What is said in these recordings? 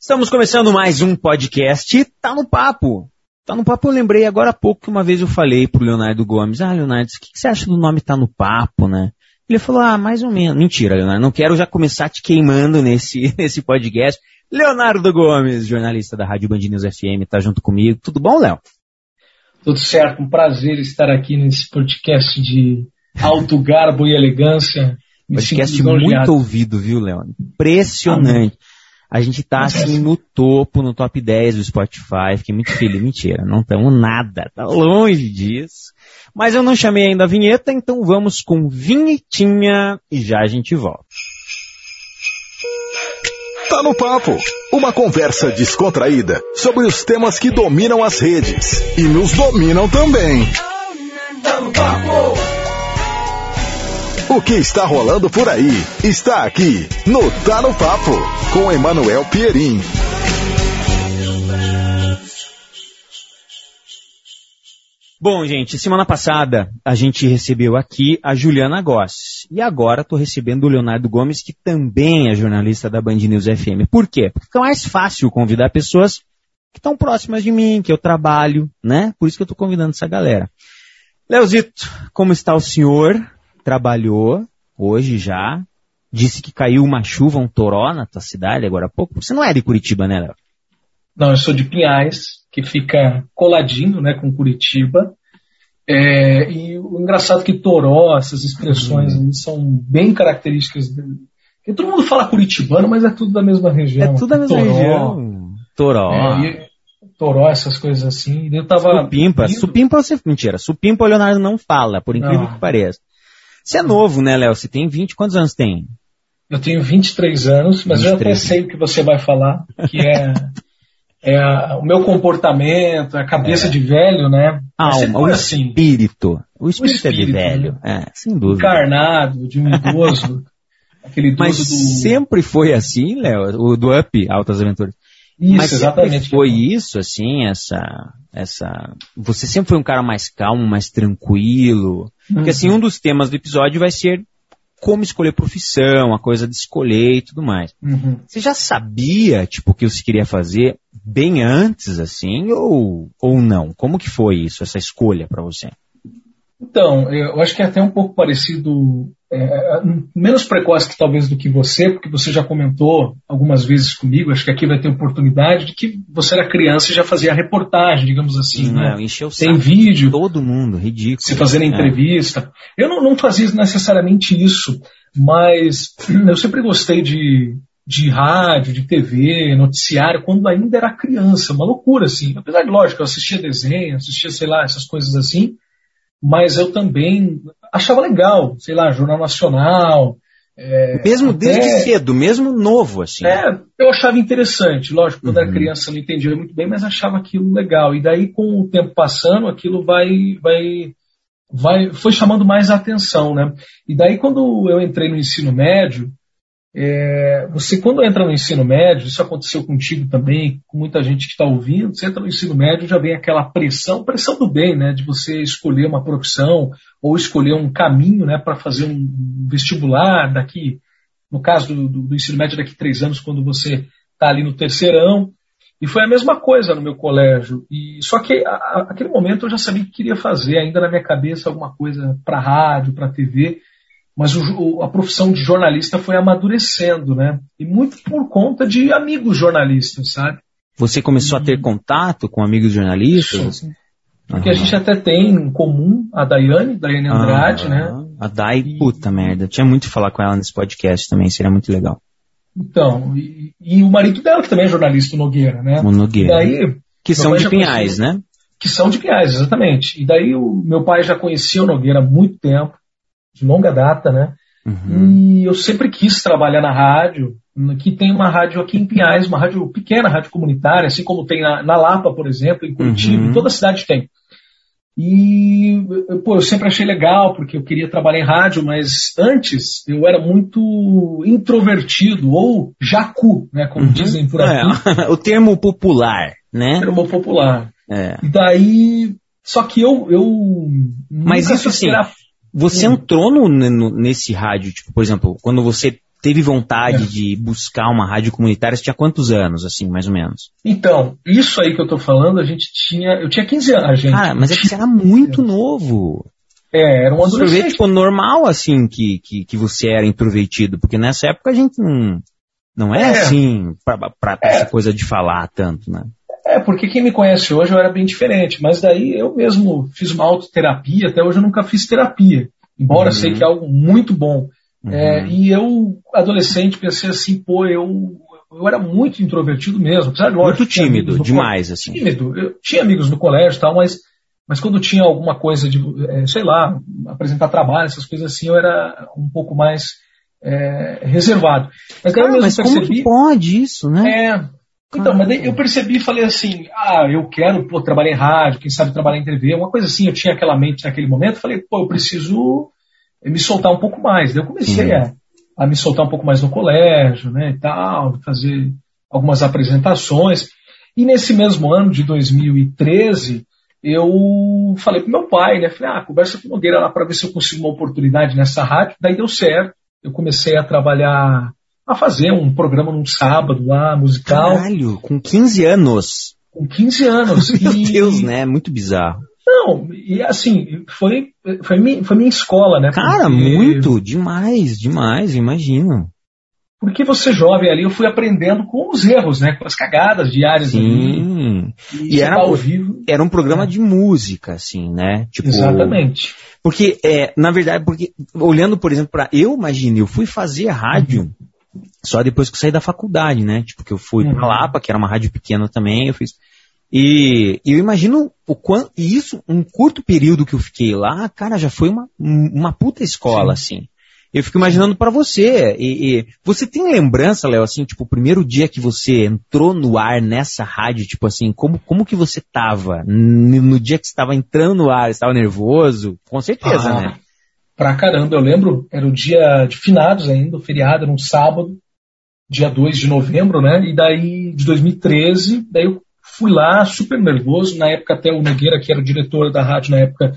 Estamos começando mais um podcast. Tá no papo. Tá no papo, eu lembrei agora há pouco que uma vez eu falei pro Leonardo Gomes, ah, Leonardo, o que, que você acha do nome Tá no Papo, né? Ele falou, ah, mais ou menos. Mentira, Leonardo, não quero já começar te queimando nesse, nesse podcast. Leonardo Gomes, jornalista da Rádio Band News FM, tá junto comigo. Tudo bom, Léo? Tudo certo, um prazer estar aqui nesse podcast de alto garbo e elegância. Me podcast muito ouvido, viu, Léo? Impressionante. Ah, a gente tá assim no topo, no top 10 do Spotify. Fiquei muito feliz. Mentira, não estamos nada. Tá longe disso. Mas eu não chamei ainda a vinheta, então vamos com vinhetinha e já a gente volta. Tá no papo. Uma conversa descontraída sobre os temas que dominam as redes e nos dominam também. Tá no papo. O que está rolando por aí está aqui no Tá no Papo com Emanuel Pierin. Bom, gente, semana passada a gente recebeu aqui a Juliana Goss. E agora estou recebendo o Leonardo Gomes, que também é jornalista da Band News FM. Por quê? Porque fica mais fácil convidar pessoas que estão próximas de mim, que eu trabalho, né? Por isso que eu estou convidando essa galera. Leozito, como está o senhor? Trabalhou hoje já, disse que caiu uma chuva, um toró na tua cidade agora há pouco. Você não é de Curitiba, né, Léo? Não, eu sou de Pinhais, que fica coladinho né, com Curitiba. É, e o engraçado é que toró, essas expressões uhum. são bem características. De... Porque todo mundo fala curitibano, mas é tudo da mesma região. É tudo da mesma toró, região. Toró. É, toró, essas coisas assim. Eu tava supimpa. Indo... Supimpa você. Mentira. Supimpa o Leonardo não fala, por incrível não. que pareça. Você é novo, né, Léo? Você tem 20, quantos anos tem? Eu tenho 23 anos, mas 23. eu até sei o que você vai falar, que é, é o meu comportamento, a cabeça é. de velho, né? Alma, o assim. espírito. O espírito, o espírito é de velho, né? é, sem dúvida. Encarnado, de um idoso. aquele idoso mas do... sempre foi assim, Léo? O do Up, Altas Aventuras. Isso, mas exatamente. Foi isso, assim, essa, essa. Você sempre foi um cara mais calmo, mais tranquilo. Uhum. Porque assim, um dos temas do episódio vai ser como escolher profissão, a coisa de escolher e tudo mais. Uhum. Você já sabia, tipo, o que você queria fazer bem antes, assim, ou, ou não? Como que foi isso, essa escolha para você? Então, eu acho que é até um pouco parecido, é, menos precoce que talvez do que você, porque você já comentou algumas vezes comigo, acho que aqui vai ter oportunidade, de que você era criança e já fazia reportagem, digamos assim. Não, né? encheu Tem vídeo. Todo mundo, ridículo. Se fazendo é. entrevista. Eu não, não fazia necessariamente isso, mas eu sempre gostei de, de rádio, de TV, noticiário, quando ainda era criança, uma loucura, assim. Apesar de, lógico, eu assistia desenho, assistia, sei lá, essas coisas assim, mas eu também achava legal, sei lá, Jornal Nacional. É, mesmo até, desde cedo, mesmo novo, assim. É, eu achava interessante. Lógico, quando uhum. era criança não entendia muito bem, mas achava aquilo legal. E daí, com o tempo passando, aquilo vai, vai, vai, foi chamando mais a atenção, né? E daí, quando eu entrei no ensino médio, é, você, quando entra no ensino médio, isso aconteceu contigo também, com muita gente que está ouvindo, você entra no ensino médio já vem aquela pressão, pressão do bem, né, de você escolher uma profissão ou escolher um caminho né, para fazer um vestibular daqui, no caso do, do, do ensino médio, daqui três anos, quando você está ali no terceirão. E foi a mesma coisa no meu colégio. E Só que a, a, aquele momento eu já sabia que queria fazer, ainda na minha cabeça, alguma coisa para rádio, para TV mas o, a profissão de jornalista foi amadurecendo, né? E muito por conta de amigos jornalistas, sabe? Você começou e... a ter contato com amigos jornalistas? Sim. Porque uhum. a gente até tem em comum a Daiane, Daiane Andrade, uhum. né? A Dai, e... puta merda. Tinha muito que falar com ela nesse podcast também, seria muito legal. Então, e, e o marido dela, que também é jornalista, o Nogueira, né? O Nogueira. Daí, que são de Pinhais, conhecia, né? Que são de Pinhais, exatamente. E daí o meu pai já conhecia o Nogueira há muito tempo de longa data, né? Uhum. E eu sempre quis trabalhar na rádio, que tem uma rádio aqui em Pinhais, uma rádio pequena, rádio comunitária, assim como tem na, na Lapa, por exemplo, em Curitiba, uhum. toda a cidade tem. E, pô, eu sempre achei legal, porque eu queria trabalhar em rádio, mas antes eu era muito introvertido, ou jacu, né, como uhum. dizem por aqui. É, o termo popular, né? O termo popular. É. E daí, só que eu, eu mas isso sim, você entrou no, no, nesse rádio, tipo, por exemplo, quando você teve vontade é. de buscar uma rádio comunitária? Você tinha quantos anos, assim, mais ou menos? Então, isso aí que eu tô falando, a gente tinha. Eu tinha 15 anos, gente. Cara, mas é que você era muito novo. É, era um adolescente. tipo, normal, assim, que, que, que você era introvertido, porque nessa época a gente não, não é, é. assim, pra, pra é. essa coisa de falar tanto, né? É, porque quem me conhece hoje eu era bem diferente, mas daí eu mesmo fiz uma autoterapia, até hoje eu nunca fiz terapia, embora uhum. sei que é algo muito bom. Uhum. É, e eu, adolescente, pensei assim, pô, eu, eu era muito introvertido mesmo. Apesar, lógico, muito tímido, demais, assim. Tímido. Eu tinha amigos no colégio e tal, mas, mas quando tinha alguma coisa de, é, sei lá, apresentar trabalho, essas coisas assim, eu era um pouco mais é, reservado. Mas, ah, mas percebi, como que pode isso, né? Então, mas eu percebi e falei assim, ah, eu quero pô, trabalhar em rádio, quem sabe trabalhar em TV, uma coisa assim, eu tinha aquela mente naquele momento, falei, pô, eu preciso me soltar um pouco mais. Daí eu comecei a, a, me soltar um pouco mais no colégio, né, e tal, fazer algumas apresentações. E nesse mesmo ano de 2013, eu falei pro meu pai, né, falei, ah, conversa com o Nogueira lá para ver se eu consigo uma oportunidade nessa rádio. Daí deu certo, eu comecei a trabalhar a fazer um programa num sábado lá, musical. Caralho, com 15 anos. Com 15 anos. Meu e... Deus, né? Muito bizarro. Não, e assim, foi, foi, minha, foi minha escola, né? Cara, Porque... muito, demais, demais, imagino. Porque você jovem ali, eu fui aprendendo com os erros, né? Com as cagadas diárias Sim. Ali, e, e era, ao vivo. era um programa é. de música, assim, né? Tipo, Exatamente. Porque, é, na verdade, porque olhando, por exemplo, para eu imagino, eu fui fazer rádio uhum. Só depois que eu saí da faculdade, né? Tipo, que eu fui uhum. pra Lapa, que era uma rádio pequena também, eu fiz. E eu imagino o quanto. E isso, um curto período que eu fiquei lá, cara, já foi uma, uma puta escola, Sim. assim. Eu fico imaginando para você. E, e, você tem lembrança, Léo, assim, tipo, o primeiro dia que você entrou no ar nessa rádio, tipo assim, como, como que você tava? No dia que você estava entrando no ar, estava nervoso? Com certeza, ah, né? pra caramba. Eu lembro, era o dia de finados ainda, o feriado, era um sábado, dia 2 de novembro, né? E daí, de 2013, daí eu fui lá, super nervoso. Na época, até o Nogueira, que era o diretor da rádio na época,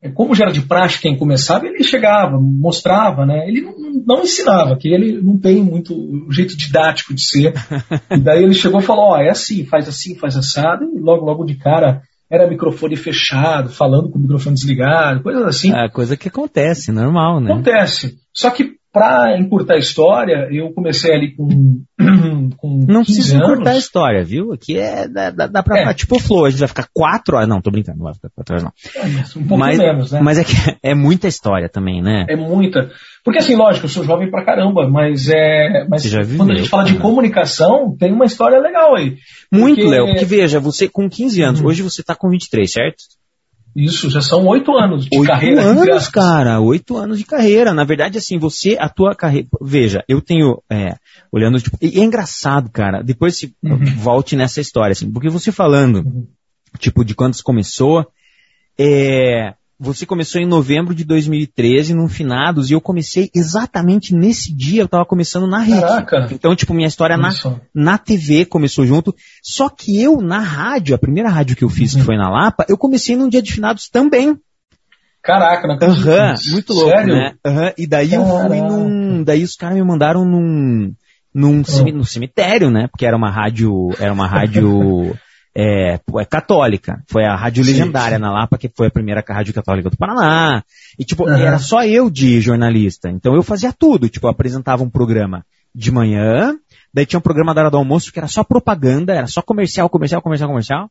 é, como já era de praxe quem começava, ele chegava, mostrava, né? Ele não, não ensinava, que ele não tem muito o jeito didático de ser. E daí ele chegou e falou: Ó, oh, é assim, faz assim, faz assado, e logo, logo de cara era microfone fechado, falando com o microfone desligado, coisas assim. É, coisa que acontece, normal, né? Acontece. Só que para encurtar a história, eu comecei ali com, com Não precisa encurtar a história, viu? Aqui é dá, dá, pra é. tipo o Flow, a gente vai ficar quatro horas. Não, tô brincando, não vai ficar quatro horas não. É, um pouco mas, menos, né? Mas é que é muita história também, né? É muita. Porque assim, lógico, eu sou jovem pra caramba, mas é. Mas viveu, quando a gente fala de comunicação, tem uma história legal aí. Muito, porque... Léo, porque veja, você com 15 anos, uhum. hoje você tá com 23, certo? Isso, já são oito anos de oito carreira. Oito anos, cara, oito anos de carreira. Na verdade, assim, você, a tua carreira. Veja, eu tenho. É, olhando, tipo. E é engraçado, cara. Depois se uhum. volte nessa história, assim, porque você falando, uhum. tipo, de quando você começou. É, você começou em novembro de 2013, no Finados, e eu comecei exatamente nesse dia, eu estava começando na rede. Caraca. Então, tipo, minha história na, na TV começou junto. Só que eu, na rádio, a primeira rádio que eu fiz, uhum. que foi na Lapa, eu comecei num dia de Finados também. Caraca, não acredito. Aham, uhum, muito louco, Sério? né? Uhum, e daí Caraca. eu fui num. Daí os caras me mandaram num. Num uhum. cemitério, né? Porque era uma rádio. Era uma rádio. é, é católica. Foi a Rádio sim, Legendária sim. na Lapa, que foi a primeira rádio católica do Paraná. E, tipo, uhum. era só eu de jornalista. Então eu fazia tudo. Tipo, eu apresentava um programa de manhã, daí tinha um programa da hora do almoço que era só propaganda, era só comercial, comercial, comercial, comercial.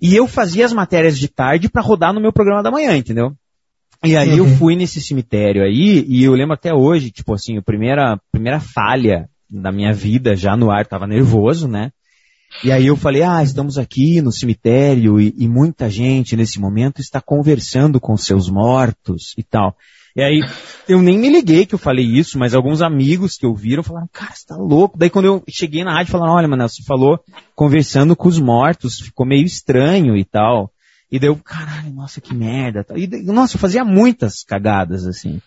E eu fazia as matérias de tarde para rodar no meu programa da manhã, entendeu? E aí uhum. eu fui nesse cemitério aí, e eu lembro até hoje, tipo assim, a primeira, primeira falha da minha vida já no ar, tava nervoso, né? E aí eu falei, ah, estamos aqui no cemitério e, e, muita gente nesse momento está conversando com seus mortos e tal. E aí eu nem me liguei que eu falei isso, mas alguns amigos que ouviram falaram, cara, você tá louco. Daí quando eu cheguei na rádio falaram, olha, mano, você falou conversando com os mortos, ficou meio estranho e tal. E daí eu, caralho, nossa, que merda. E, nossa, eu fazia muitas cagadas, assim.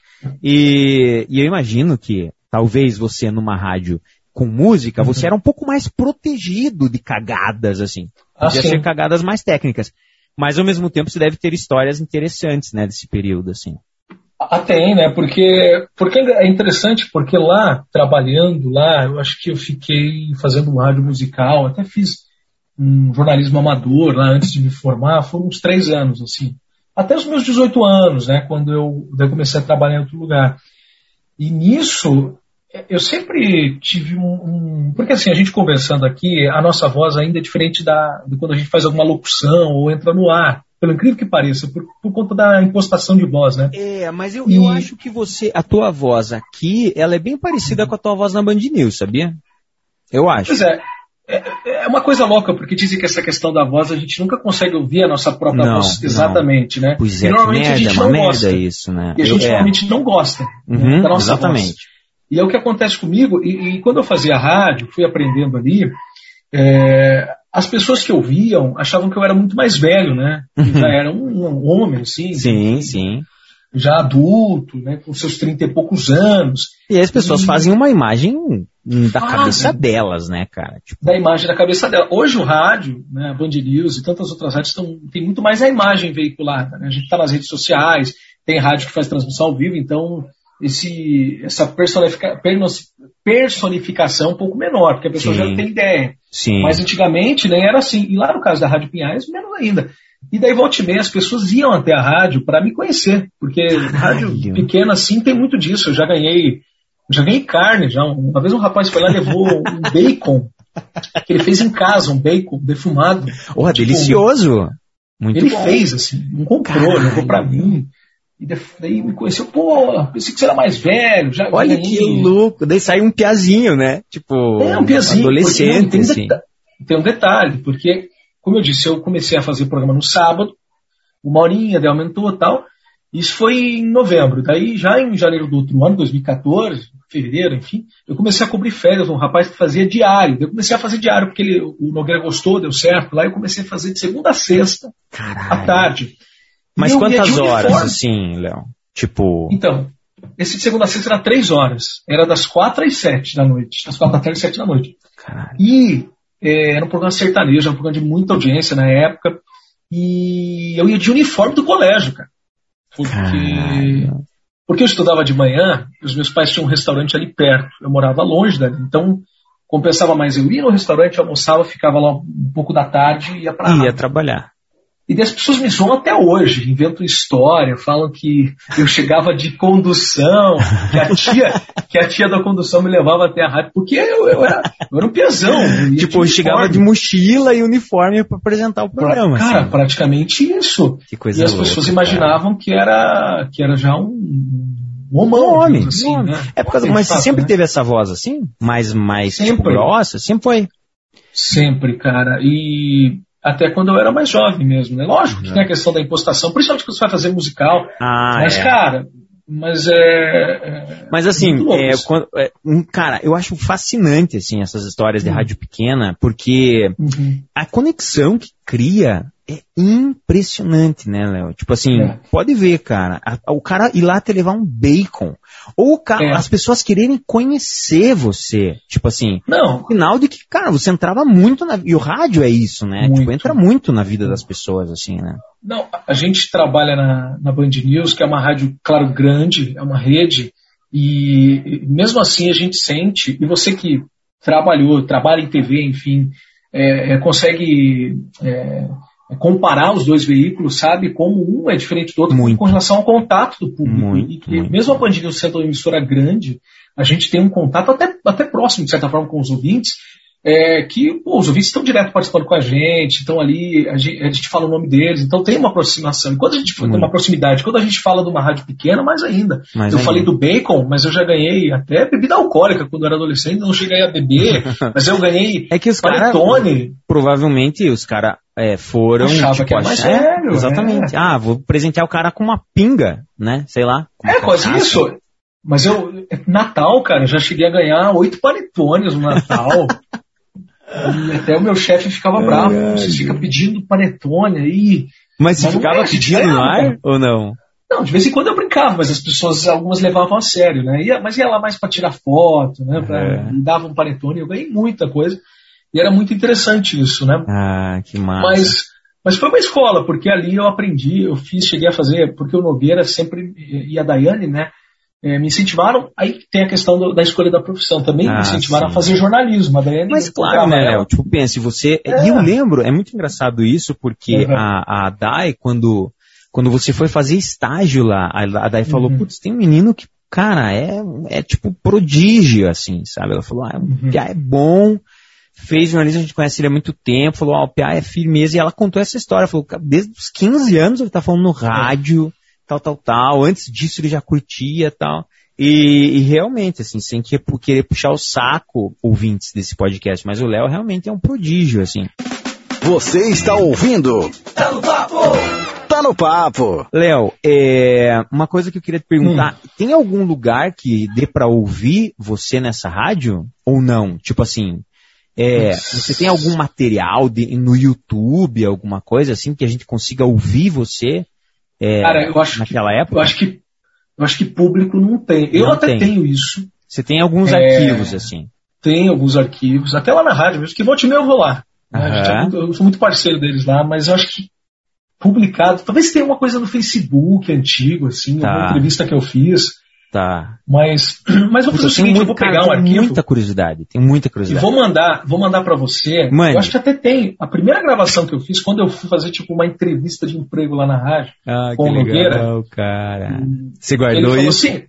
E, e eu imagino que talvez você numa rádio com música, você uhum. era um pouco mais protegido de cagadas, assim. Ah, Podia ser cagadas mais técnicas. Mas ao mesmo tempo você deve ter histórias interessantes, né, desse período, assim. Ah, tem, né? Porque, porque é interessante, porque lá, trabalhando lá, eu acho que eu fiquei fazendo um rádio musical, até fiz um jornalismo amador lá antes de me formar, foram uns três anos, assim. Até os meus 18 anos, né? Quando eu, eu comecei a trabalhar em outro lugar. E nisso, eu sempre tive um, um, Porque assim, a gente conversando aqui, a nossa voz ainda é diferente da, de quando a gente faz alguma locução ou entra no ar pelo incrível que pareça, por, por, conta da impostação de voz, né? É, mas eu, e... eu acho que você, a tua voz aqui, ela é bem parecida com a tua voz na Band News, sabia? Eu acho. Pois é. É, é uma coisa louca, porque dizem que essa questão da voz a gente nunca consegue ouvir a nossa própria não, voz exatamente, não. né? Pois é, e normalmente merda, a gente não gosta. isso, né? E a gente é. normalmente não gosta uhum, né, da nossa exatamente. voz. E é o que acontece comigo, e, e quando eu fazia rádio, fui aprendendo ali, é, as pessoas que ouviam achavam que eu era muito mais velho, né? Uhum. Já era um, um, homem, assim. Sim, sim. Já adulto, né? Com seus trinta e poucos anos. E as pessoas e... fazem uma imagem da cabeça delas, né, cara? Tipo... Da imagem da cabeça dela. Hoje o rádio, né, a Band News e tantas outras rádios tão, tem muito mais a imagem veiculada. Né? A gente está nas redes sociais, tem rádio que faz transmissão ao vivo, então esse, essa personifica, personificação um pouco menor, porque a pessoa Sim. já tem ideia. Sim. Mas antigamente nem era assim. E lá no caso da Rádio Pinhais, menos ainda. E daí, volta e meia, as pessoas iam até a rádio para me conhecer, porque rádio pequena assim tem muito disso. Eu já ganhei, já ganhei carne. Já. Uma vez um rapaz foi lá e levou um bacon, que ele fez em casa, um bacon defumado. Porra, tipo, delicioso! Muito ele bom. fez, assim, não comprou, Caralho. levou para mim. E daí me conheceu, pô, pensei que você era mais velho. Já Olha que louco. Daí sai um piazinho, né? Tipo, é, um piazinho, adolescente. Tem, assim. tem um detalhe, porque, como eu disse, eu comecei a fazer programa no sábado, uma horinha, daí aumentou e tal. Isso foi em novembro. Daí, já em janeiro do outro ano, 2014, fevereiro, enfim, eu comecei a cobrir férias, um rapaz que fazia diário. Eu comecei a fazer diário porque ele, o Nogueira gostou, deu certo. Lá eu comecei a fazer de segunda a sexta, Caralho. à tarde. Mas quantas horas, assim, Léo? Tipo. Então, esse de segunda a sexta era três horas. Era das quatro às sete da noite. Das quatro da tarde às sete da noite. Caralho. E é, era um programa sertanejo, era um programa de muita audiência na época. E eu ia de uniforme do colégio, cara. Porque, Caralho. porque eu estudava de manhã, os meus pais tinham um restaurante ali perto. Eu morava longe dali. Então, compensava mais eu ir no restaurante, almoçava, ficava lá um pouco da tarde e ia pra Ia trabalhar. E as pessoas me zoam até hoje, inventam história, falam que eu chegava de condução, que a tia, que a tia da condução me levava até a rádio, porque eu, eu, era, eu era um pesão. Tipo, eu chegava de mochila e uniforme para apresentar o programa. Pra, cara, assim. praticamente isso. Que coisa e as louca, pessoas imaginavam que era, que era já um, um homão, um homem, assim, um né? É por causa, mas você sempre né? teve essa voz assim? Mais, mais sempre. Tipo, grossa? Sempre foi? Sempre, cara. E até quando eu era mais jovem mesmo, né? Lógico que tem a questão da impostação, principalmente quando você vai fazer musical. Ah, mas, é. cara, mas é. é mas assim, é, quando, é, cara, eu acho fascinante assim essas histórias de uhum. rádio pequena, porque uhum. a conexão que cria é impressionante, né, Léo? Tipo assim, é. pode ver, cara. A, o cara ir lá te levar um bacon. Ou cara, é. as pessoas quererem conhecer você. Tipo assim, não. final de que, cara, você entrava muito na. E o rádio é isso, né? Muito. Tipo, entra muito na vida das pessoas, assim, né? Não, a gente trabalha na, na Band News, que é uma rádio, claro, grande, é uma rede, e mesmo assim a gente sente, e você que trabalhou, trabalha em TV, enfim, é, é, consegue é, é, comparar os dois veículos, sabe como um é diferente do outro muito. com relação ao contato do público. Muito, e que, muito. mesmo a Band News sendo uma emissora grande, a gente tem um contato até, até próximo, de certa forma, com os ouvintes, é, que pô, os ouvintes estão direto participando com a gente, estão ali, a gente, a gente, fala o nome deles, então tem uma aproximação. E quando a gente tem uma proximidade, quando a gente fala de uma rádio pequena, mais ainda. Mais eu ainda. falei do bacon, mas eu já ganhei até bebida alcoólica quando eu era adolescente, não cheguei a beber, mas eu ganhei é que os panetone. Cara, provavelmente os caras é, foram. Achava tipo, que era mais achar- sério, Exatamente. é. Ah, vou presentear o cara com uma pinga, né? Sei lá. É, quase isso. Mas eu, Natal, cara, já cheguei a ganhar oito panetones no Natal. e até o meu chefe ficava bravo. Você fica pedindo panetone aí. Mas você ficava é, pedindo é, no ar cara. ou não? Não, de vez em quando eu brincava, mas as pessoas, algumas levavam a sério, né? Ia, mas ia lá mais para tirar foto, né? Pra, É. Me davam um panetone, eu ganhei muita coisa. E era muito interessante isso, né? Ah, que massa. Mas, Mas foi uma escola, porque ali eu aprendi, eu fiz, cheguei a fazer, porque o Nogueira sempre, e a Daiane, né, é, me incentivaram. Aí tem a questão do, da escolha da profissão também, ah, me incentivaram sim. a fazer jornalismo. Mas claro, né, Léo? Tipo, pense, você. É. E eu lembro, é muito engraçado isso, porque uhum. a, a Dai, quando, quando você foi fazer estágio lá, a, Dai falou: uhum. putz, tem um menino que, cara, é, é tipo prodígio, assim, sabe? Ela falou: ah, o uhum. é bom fez jornalismo, a gente conhece ele há muito tempo, falou, ah, o PA é firmeza, e ela contou essa história, falou, desde os 15 anos ele tá falando no rádio, tal, tal, tal, antes disso ele já curtia, tal, e, e realmente, assim, sem que, querer puxar o saco ouvintes desse podcast, mas o Léo realmente é um prodígio, assim. Você está ouvindo? Tá no papo! Tá no papo! Léo, é, uma coisa que eu queria te perguntar, hum. tem algum lugar que dê para ouvir você nessa rádio? Ou não? Tipo assim, é, você tem algum material de, no YouTube, alguma coisa assim, que a gente consiga ouvir você é, Cara, eu acho naquela que, época? Eu acho que, eu acho que público não tem. Eu não até tem. tenho isso. Você tem alguns é, arquivos, assim? Tem alguns arquivos, até lá na rádio mesmo, que volta e meia eu vou lá. Né? Eu sou muito parceiro deles lá, mas eu acho que publicado, talvez tenha uma coisa no Facebook antigo, assim, tá. uma entrevista que eu fiz. Tá. Mas, mas vou fazer o seguinte, muito, eu vou pegar cara, um arquivo. muita curiosidade, tem muita curiosidade. E vou mandar, vou mandar para você. Mãe. Eu acho que até tem. A primeira gravação que eu fiz, quando eu fui fazer tipo uma entrevista de emprego lá na rádio, ah, com o Nogueira. Cara. Você guardou ele isso? Assim,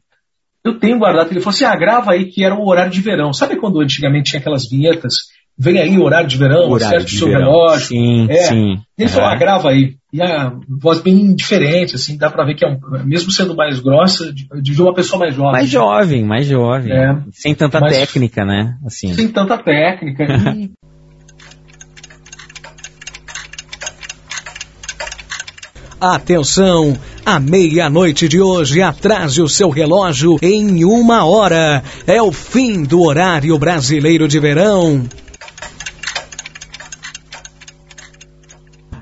eu tenho guardado. Ele falou assim: ah, grava aí que era o horário de verão. Sabe quando antigamente tinha aquelas vinhetas? Vem aí o horário de verão, horário acerte o seu verão. relógio. Sim, é. sim. Ele falou: ah, grava aí. E a voz bem diferente, assim, dá pra ver que é um, mesmo sendo mais grossa, de, de uma pessoa mais jovem. Mais jovem, mais jovem. É, sem tanta técnica, né? Assim. Sem tanta técnica. E... Atenção! A meia-noite de hoje atrase o seu relógio em uma hora. É o fim do horário brasileiro de verão.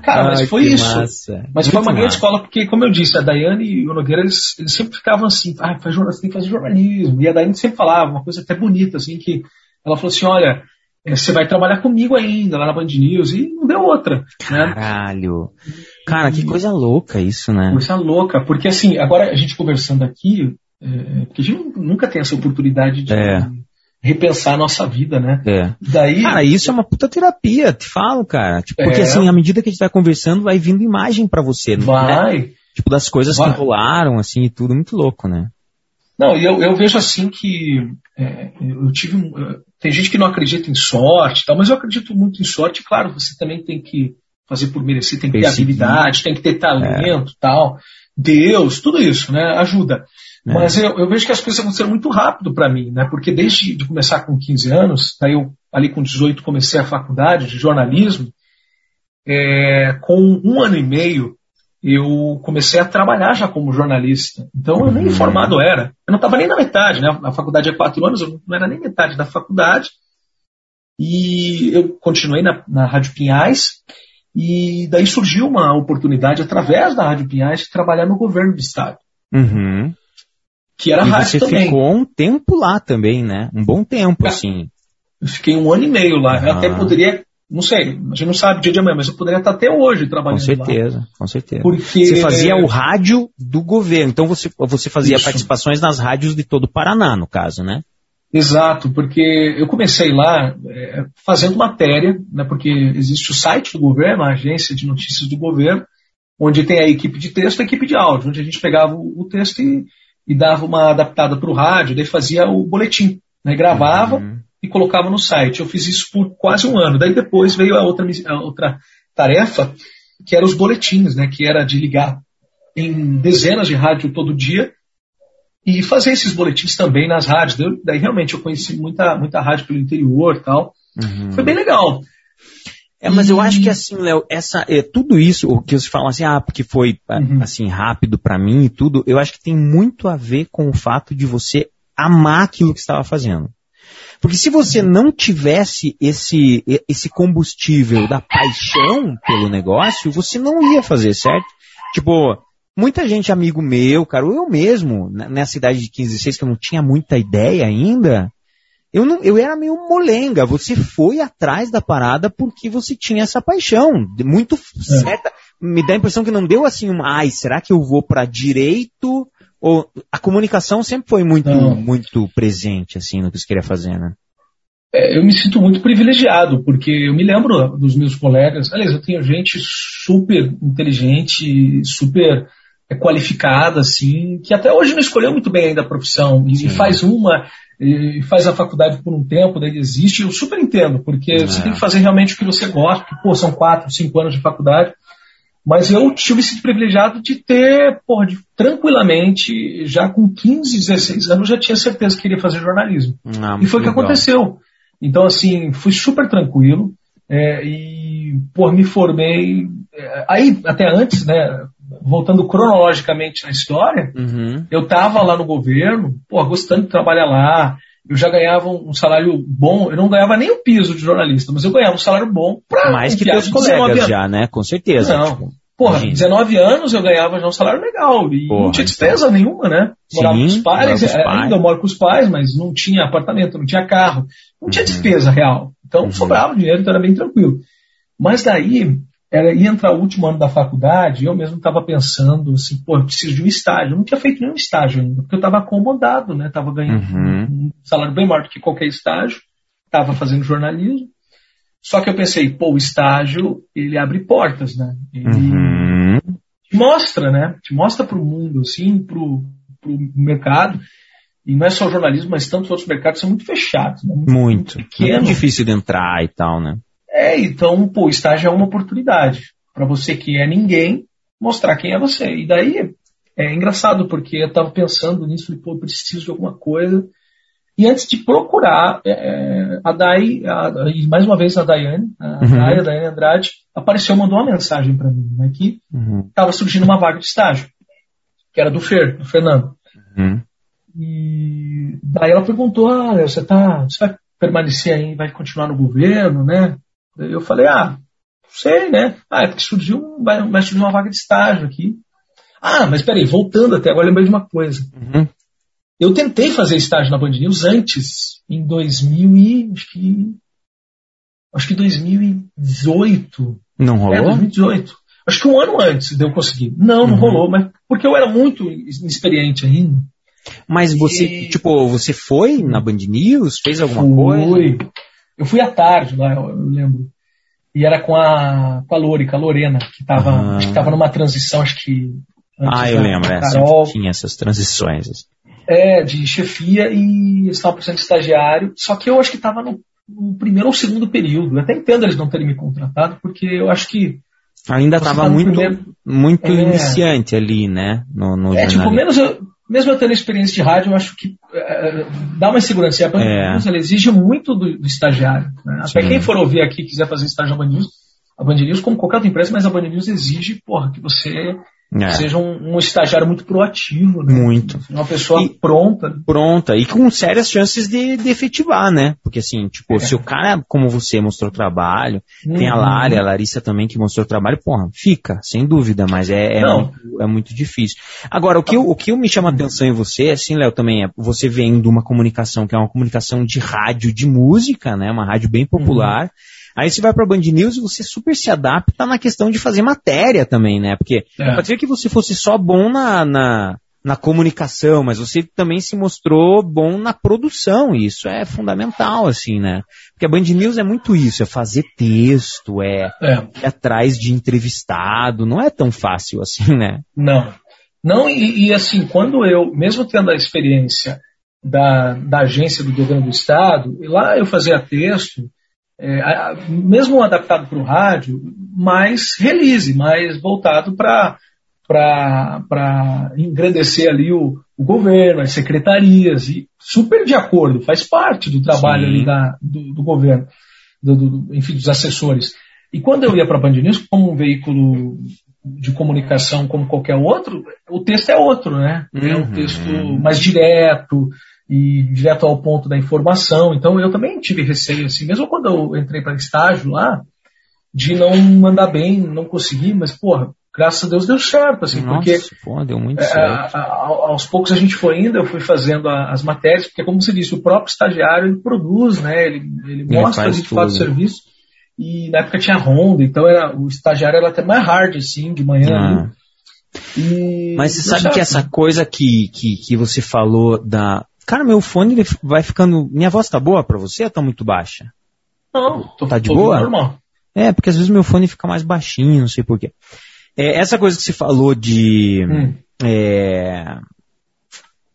Cara, mas foi isso. Massa. Mas Muito foi uma grande escola, porque, como eu disse, a Daiane e o Nogueira, eles, eles sempre ficavam assim, ah, faz jornalismo, tem que fazer jornalismo. E a Daiane sempre falava uma coisa até bonita, assim, que ela falou assim, olha, eh, você vai trabalhar comigo ainda lá na Band News, e não deu outra. Né? Caralho. Cara, que coisa louca isso, né? Coisa louca, porque assim, agora a gente conversando aqui, é, porque a gente nunca tem essa oportunidade de, é repensar a nossa vida, né? É. Daí, cara, isso é uma puta terapia, te falo, cara. Tipo, porque é. assim, à medida que a gente vai conversando, vai vindo imagem para você, né? Vai. Né? Tipo, das coisas vai. que rolaram, assim, e tudo, muito louco, né? Não, e eu, eu vejo assim que é, eu tive um, tem gente que não acredita em sorte, tal, mas eu acredito muito em sorte. Claro, você também tem que fazer por merecer, tem que ter habilidade, tem que ter talento, é. tal. Deus, tudo isso, né? Ajuda. É. Mas eu, eu, vejo que as coisas aconteceram muito rápido para mim, né? Porque desde de começar com 15 anos, daí eu ali com 18 comecei a faculdade de jornalismo, é, com um ano e meio eu comecei a trabalhar já como jornalista. Então eu nem uhum. formado era. Eu não estava nem na metade, né? A faculdade é quatro anos, eu não era nem metade da faculdade. E eu continuei na, na Rádio Pinhais. E daí surgiu uma oportunidade através da Rádio Pinhais de trabalhar no governo do estado. Uhum que era e rádio você também. ficou um tempo lá também, né? Um bom tempo, eu, assim. Eu fiquei um ano e meio lá. Eu até poderia, não sei, a gente não sabe dia de amanhã, mas eu poderia estar até hoje trabalhando Com certeza, lá. com certeza. Porque... Você fazia o rádio do governo, então você, você fazia Isso. participações nas rádios de todo o Paraná, no caso, né? Exato, porque eu comecei lá é, fazendo matéria, né, porque existe o site do governo, a agência de notícias do governo, onde tem a equipe de texto e a equipe de áudio, onde a gente pegava o, o texto e e dava uma adaptada para o rádio, daí fazia o boletim, né? gravava uhum. e colocava no site. Eu fiz isso por quase um ano. Daí depois veio a outra, a outra tarefa, que era os boletins, né? que era de ligar em dezenas de rádio todo dia e fazer esses boletins também nas rádios. Daí, daí realmente eu conheci muita, muita rádio pelo interior tal. Uhum. Foi bem legal. É, mas eu acho que assim, Léo, essa, é, tudo isso, o que vocês falam assim, ah, porque foi uhum. assim rápido para mim e tudo, eu acho que tem muito a ver com o fato de você amar aquilo que estava fazendo. Porque se você não tivesse esse, esse combustível da paixão pelo negócio, você não ia fazer, certo? Tipo, muita gente, amigo meu, cara, eu mesmo, nessa idade de 15, 16, que eu não tinha muita ideia ainda, eu, não, eu era meio molenga. Você foi atrás da parada porque você tinha essa paixão, muito é. certa. Me dá a impressão que não deu assim uma, ai, será que eu vou para direito? Ou a comunicação sempre foi muito, muito presente assim no que você queria fazer, né? É, eu me sinto muito privilegiado, porque eu me lembro dos meus colegas, aliás, eu tenho gente super inteligente, super é, qualificada, assim, que até hoje não escolheu muito bem ainda a profissão, e, e faz uma, e faz a faculdade por um tempo, daí desiste, eu super entendo, porque é. você tem que fazer realmente o que você gosta, que, pô, são quatro, cinco anos de faculdade, mas eu tive sido privilegiado de ter, porra, de, tranquilamente, já com 15, 16 anos, já tinha certeza que queria fazer jornalismo. Ah, e foi o que aconteceu. Então, assim, fui super tranquilo é, e, por me formei. É, aí, até antes, né, voltando cronologicamente na história, uhum. eu estava lá no governo, pô, gostando de trabalhar lá. Eu já ganhava um salário bom, eu não ganhava nem o piso de jornalista, mas eu ganhava um salário bom para Mais que teus colegas já, né? Com certeza. Não, tipo, porra, imagina. 19 anos eu ganhava já um salário legal e porra, não tinha despesa então. nenhuma, né? Morava Sim, com os pais, com os é, pais. ainda eu moro com os pais, mas não tinha apartamento, não tinha carro, não tinha uhum. despesa real. Então uhum. sobrava dinheiro, então era bem tranquilo. Mas daí, era, ia entrar o último ano da faculdade, eu mesmo estava pensando assim, pô, eu preciso de um estágio. Eu não tinha feito nenhum estágio ainda, porque eu estava acomodado, né? Estava ganhando uhum. um salário bem maior do que qualquer estágio, estava fazendo jornalismo. Só que eu pensei, pô, o estágio, ele abre portas, né? Ele uhum. te mostra, né? Te mostra para o mundo, assim, para o mercado. E não é só o jornalismo, mas tantos outros mercados são muito fechados. Né? Muito, muito, pequeno. muito difícil de entrar e tal, né? É, então, pô, o estágio é uma oportunidade para você que é ninguém mostrar quem é você. E daí é engraçado, porque eu estava pensando nisso, falei, pô, eu preciso de alguma coisa. E antes de procurar, é, é a Dai, a, e mais uma vez a Daiane, a uhum. Dai, a Daiane Andrade, apareceu, mandou uma mensagem para mim, né, que estava uhum. surgindo uma vaga de estágio, que era do Fer, do Fernando. Uhum. E daí ela perguntou, ah, você, tá, você vai permanecer aí, vai continuar no governo, né? Eu falei, ah, não sei, né? Ah, é porque surgiu, vai, surgir uma vaga de estágio aqui. Ah, mas peraí, voltando até agora, lembrei de uma coisa. Uhum. Eu tentei fazer estágio na Band News antes, em 2000 e, acho que, acho que 2018. Não rolou? É, 2018. Acho que um ano antes de eu conseguir. Não, não uhum. rolou, mas porque eu era muito inexperiente ainda. Mas você, e... tipo, você foi na Band News? Fez alguma fui. coisa? Eu fui à tarde lá, eu, eu lembro. E era com a, com a Lori, com a Lorena, que estava ah. acho que tava numa transição, acho que. Ah, eu lembro, é, Carol, tinha essas transições. É, de chefia e eles estavam precisando de estagiário. Só que eu acho que estava no, no, primeiro ou segundo período. Eu até entendo eles não terem me contratado, porque eu acho que. Ainda estava tá muito, primeiro, muito é, iniciante ali, né? No, no é, tipo, menos eu, mesmo eu tendo experiência de rádio, eu acho que é, dá uma insegurança. A Band é. Exige muito do, do estagiário. Né? Até quem for ouvir aqui e quiser fazer estágio na Band News, a Band News, como qualquer outra empresa, mas a Band News exige porra, que você é. Seja um, um, estagiário muito proativo, né? Muito. Uma pessoa e, pronta. Pronta. E com sérias chances de, de efetivar, né? Porque assim, tipo, é. se o cara, como você, mostrou trabalho, uhum. tem a uhum. Lari, a Larissa também que mostrou trabalho, porra, fica, sem dúvida, mas é, é, muito, é muito, difícil. Agora, o que, o que me chama atenção em você, assim, Léo, também é, você vem de uma comunicação que é uma comunicação de rádio, de música, né? Uma rádio bem popular. Uhum Aí você vai para Band News e você super se adapta na questão de fazer matéria também, né? Porque é. pode ser que você fosse só bom na, na, na, comunicação, mas você também se mostrou bom na produção, e isso é fundamental, assim, né? Porque a Band News é muito isso, é fazer texto, é, é. ir atrás de entrevistado, não é tão fácil assim, né? Não. Não, e, e assim, quando eu, mesmo tendo a experiência da, da agência do governo do estado, lá eu fazia texto, é, mesmo adaptado para o rádio, mais release, mais voltado para engrandecer ali o, o, governo, as secretarias, e super de acordo, faz parte do trabalho ali da, do, do governo, do, do, enfim, dos assessores. E quando eu ia para a Band News, como um veículo de comunicação como qualquer outro, o texto é outro, né? Uhum. É um uhum. texto mais direto, e direto ao ponto da informação. Então eu também tive receio, assim, mesmo quando eu entrei para estágio lá, de não mandar bem, não conseguir, mas, porra, graças a Deus deu certo, assim, Nossa, porque pô, deu muito é, certo. a- a- aos poucos a gente foi indo, eu fui fazendo a- as matérias, porque como você disse, o próprio estagiário ele produz, né? Ele, ele Ele mostra faz ali de fato o serviço. E na época tinha Honda, então era, o estagiário era até mais hard, assim, de manhã. Ah. E Mas você sabe certo. que essa coisa que, que, que você falou da. Cara, meu fone ele vai ficando. Minha voz tá boa pra você ou tá muito baixa? Não, tô, Tá de tô boa? normal. É, porque às vezes meu fone fica mais baixinho, não sei porquê. É, essa coisa que você falou de. Hum. é,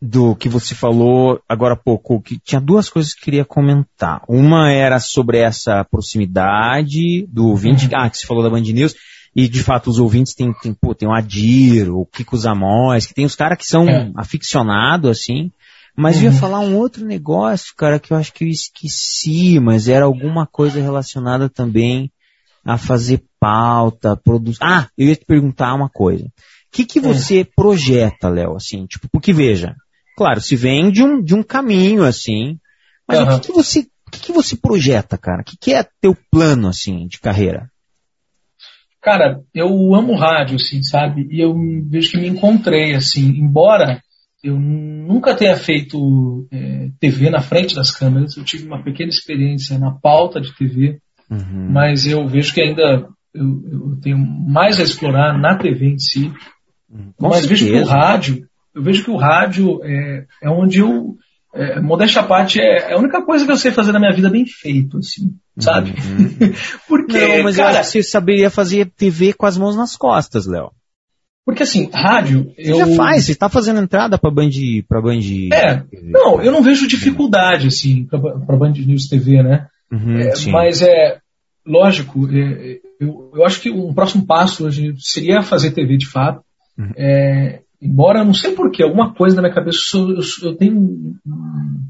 do que você falou agora há pouco, que tinha duas coisas que eu queria comentar. Uma era sobre essa proximidade do ouvinte, ah, que você falou da Band News, e de fato os ouvintes têm, tem, pô, tem o Adir, o Kiko Zamóis, que tem os caras que são É. aficionados, assim, mas eu ia Uhum. falar um outro negócio, cara, que eu acho que eu esqueci, mas era alguma coisa relacionada também a fazer pauta, produzir. Ah, eu ia te perguntar uma coisa. O que, que você projeta, Léo, assim, tipo, porque veja, claro, se vem de um, de um caminho, assim, mas o Aham. que, que você, o que, que você projeta, cara? O que, que é teu plano, assim, de carreira? Cara, eu amo rádio, assim, sabe? E eu vejo que me encontrei, assim, embora eu nunca tenha feito é, TV na frente das câmeras, eu tive uma pequena experiência na pauta de TV, Uhum. mas eu vejo que ainda eu, eu tenho mais a explorar na TV em si. Com mas vejo que o certeza. rádio, eu vejo que o rádio é, é onde eu, é, modéstia à parte, é, é a única coisa que eu sei fazer na minha vida bem feito, assim, sabe? Uhum. Porque, Não, mas eu cara, acho que você saberia fazer TV com as mãos nas costas, Léo. Porque assim, rádio, Você eu... já faz, você tá fazendo entrada pra Band, pra Band... É, não, eu não vejo dificuldade, assim, para Band News TV, né? Uhum, É, mas é lógico, é, eu, eu acho que um próximo passo hoje seria fazer TV de fato. Uhum. É, embora não sei porquê, alguma coisa na minha cabeça eu, eu eu tenho um,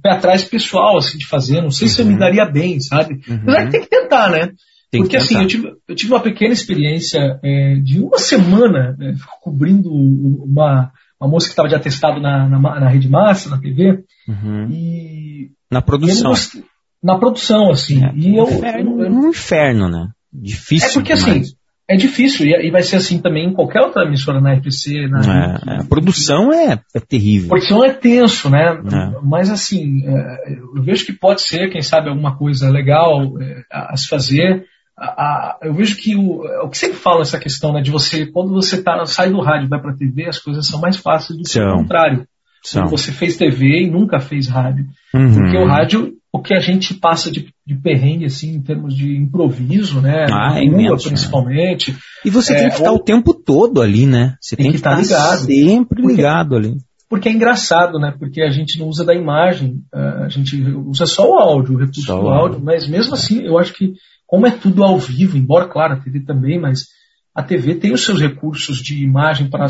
pé atrás pessoal assim de fazer. Não sei se eu me Uhum. daria bem, sabe? Uhum. Mas é que tem que tentar, né? Tem que Porque assim, eu tive, eu tive uma pequena experiência é, de uma semana né, cobrindo uma, uma moça que estava de atestado na, na, na Rede Massa, na TV, Uhum. e Na e eu produção. gostei- na produção, assim. É, e eu, inferno, eu- eu- um inferno, né? Difícil. é porque assim, demais. é difícil, e, e vai ser assim também em qualquer outra emissora na RPC, na É, é, a produção é, é terrível. Produção é tenso, né? É. Mas assim, é, eu vejo que pode ser, quem sabe, alguma coisa legal é, a, a se fazer. A- a- eu vejo que o, o que sempre fala essa questão, né, de você, quando você tá, sai do rádio e vai para TV, as coisas são mais fáceis do que o contrário. São. Você fez TV e nunca fez rádio. Uhum. Porque o rádio, o que a gente passa de, de perrengue, assim, em termos de improviso, né? Ah, na é rua, imenso, principalmente. E você É, tem que estar ou- o tempo todo ali, né? Você tem, Tem que que estar estar ligado. sempre Porque- ligado ali. Porque é engraçado, né? Porque a gente não usa da imagem, eh, a gente usa só o áudio, o recurso Só do o áudio, mas mesmo assim, eu acho que, como é tudo ao vivo, embora, claro, a TV também, mas a TV tem os seus recursos de imagem para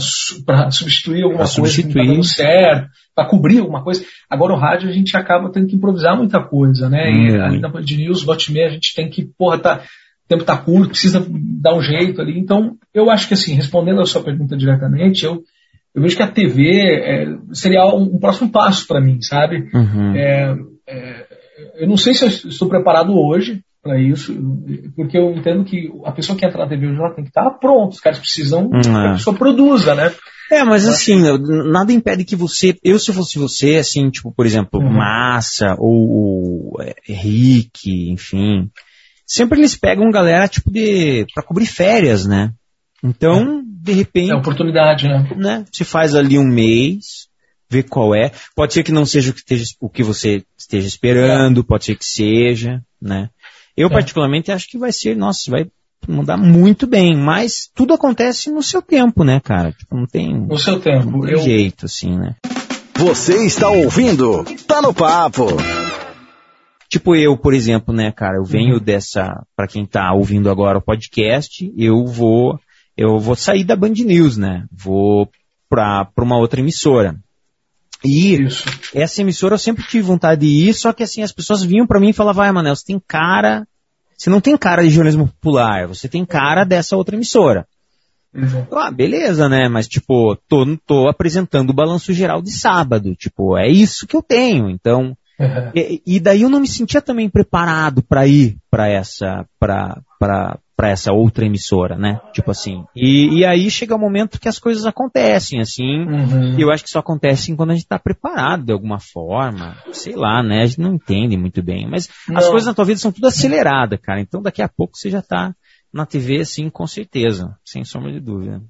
substituir alguma Pra coisa que não substituir. dando certo, para cobrir alguma coisa. Agora o rádio a gente acaba tendo que improvisar muita coisa, né? E Hum. ali na Band News, e meia, a gente tem que, porra, tá, o tempo tá curto, precisa dar um jeito ali. Então, eu acho que assim, respondendo a sua pergunta diretamente, eu, eu vejo que a TV é, seria um, um próximo passo para mim, sabe? Uhum. É, é, eu não sei se eu estou preparado hoje para isso, porque eu entendo que a pessoa que entra na TV ela tem que estar pronta. Os caras precisam que Hum, a é. pessoa produza, né? É, mas assim, nada impede que você, eu se fosse você, assim, tipo, por exemplo, Uhum. Massa ou, ou é, Rick, enfim, sempre eles pegam galera, tipo, de, pra cobrir férias, né? Então, de repente, É oportunidade, né? né, você faz ali um mês, vê qual é, pode ser que não seja o que, esteja, o que você esteja esperando, pode ser que seja, né? Eu É. particularmente acho que vai ser, nossa, vai mudar muito bem, mas tudo acontece no seu tempo, né, cara? Tipo, não tem... No seu Não tempo. tem Eu, jeito, assim, né? Você está ouvindo? Tá no papo. Tipo eu, por exemplo, né, cara, eu Uhum. venho dessa, pra quem tá ouvindo agora o podcast, eu vou, eu vou sair da Band News, né? Vou pra, pra uma outra emissora. E isso. essa emissora eu sempre tive vontade de ir, só que assim, as pessoas vinham pra mim e falavam, vai, Manel, você tem cara, você não tem cara de jornalismo popular, você tem cara dessa outra emissora. Exato. Ah, beleza, né? Mas, tipo, tô, tô apresentando o balanço geral de sábado. Tipo, é isso que eu tenho. Então, É. e, e daí eu não me sentia também preparado para ir para essa, para para essa outra emissora, né? Tipo assim. E, e aí chega o um momento que as coisas acontecem, assim. Uhum. E eu acho que só acontecem quando a gente tá preparado de alguma forma. Sei lá, né? A gente não entende muito bem. Mas não. as coisas na tua vida são tudo aceleradas, cara. Então daqui a pouco você já tá na TV, assim, com certeza. Sem sombra de dúvida.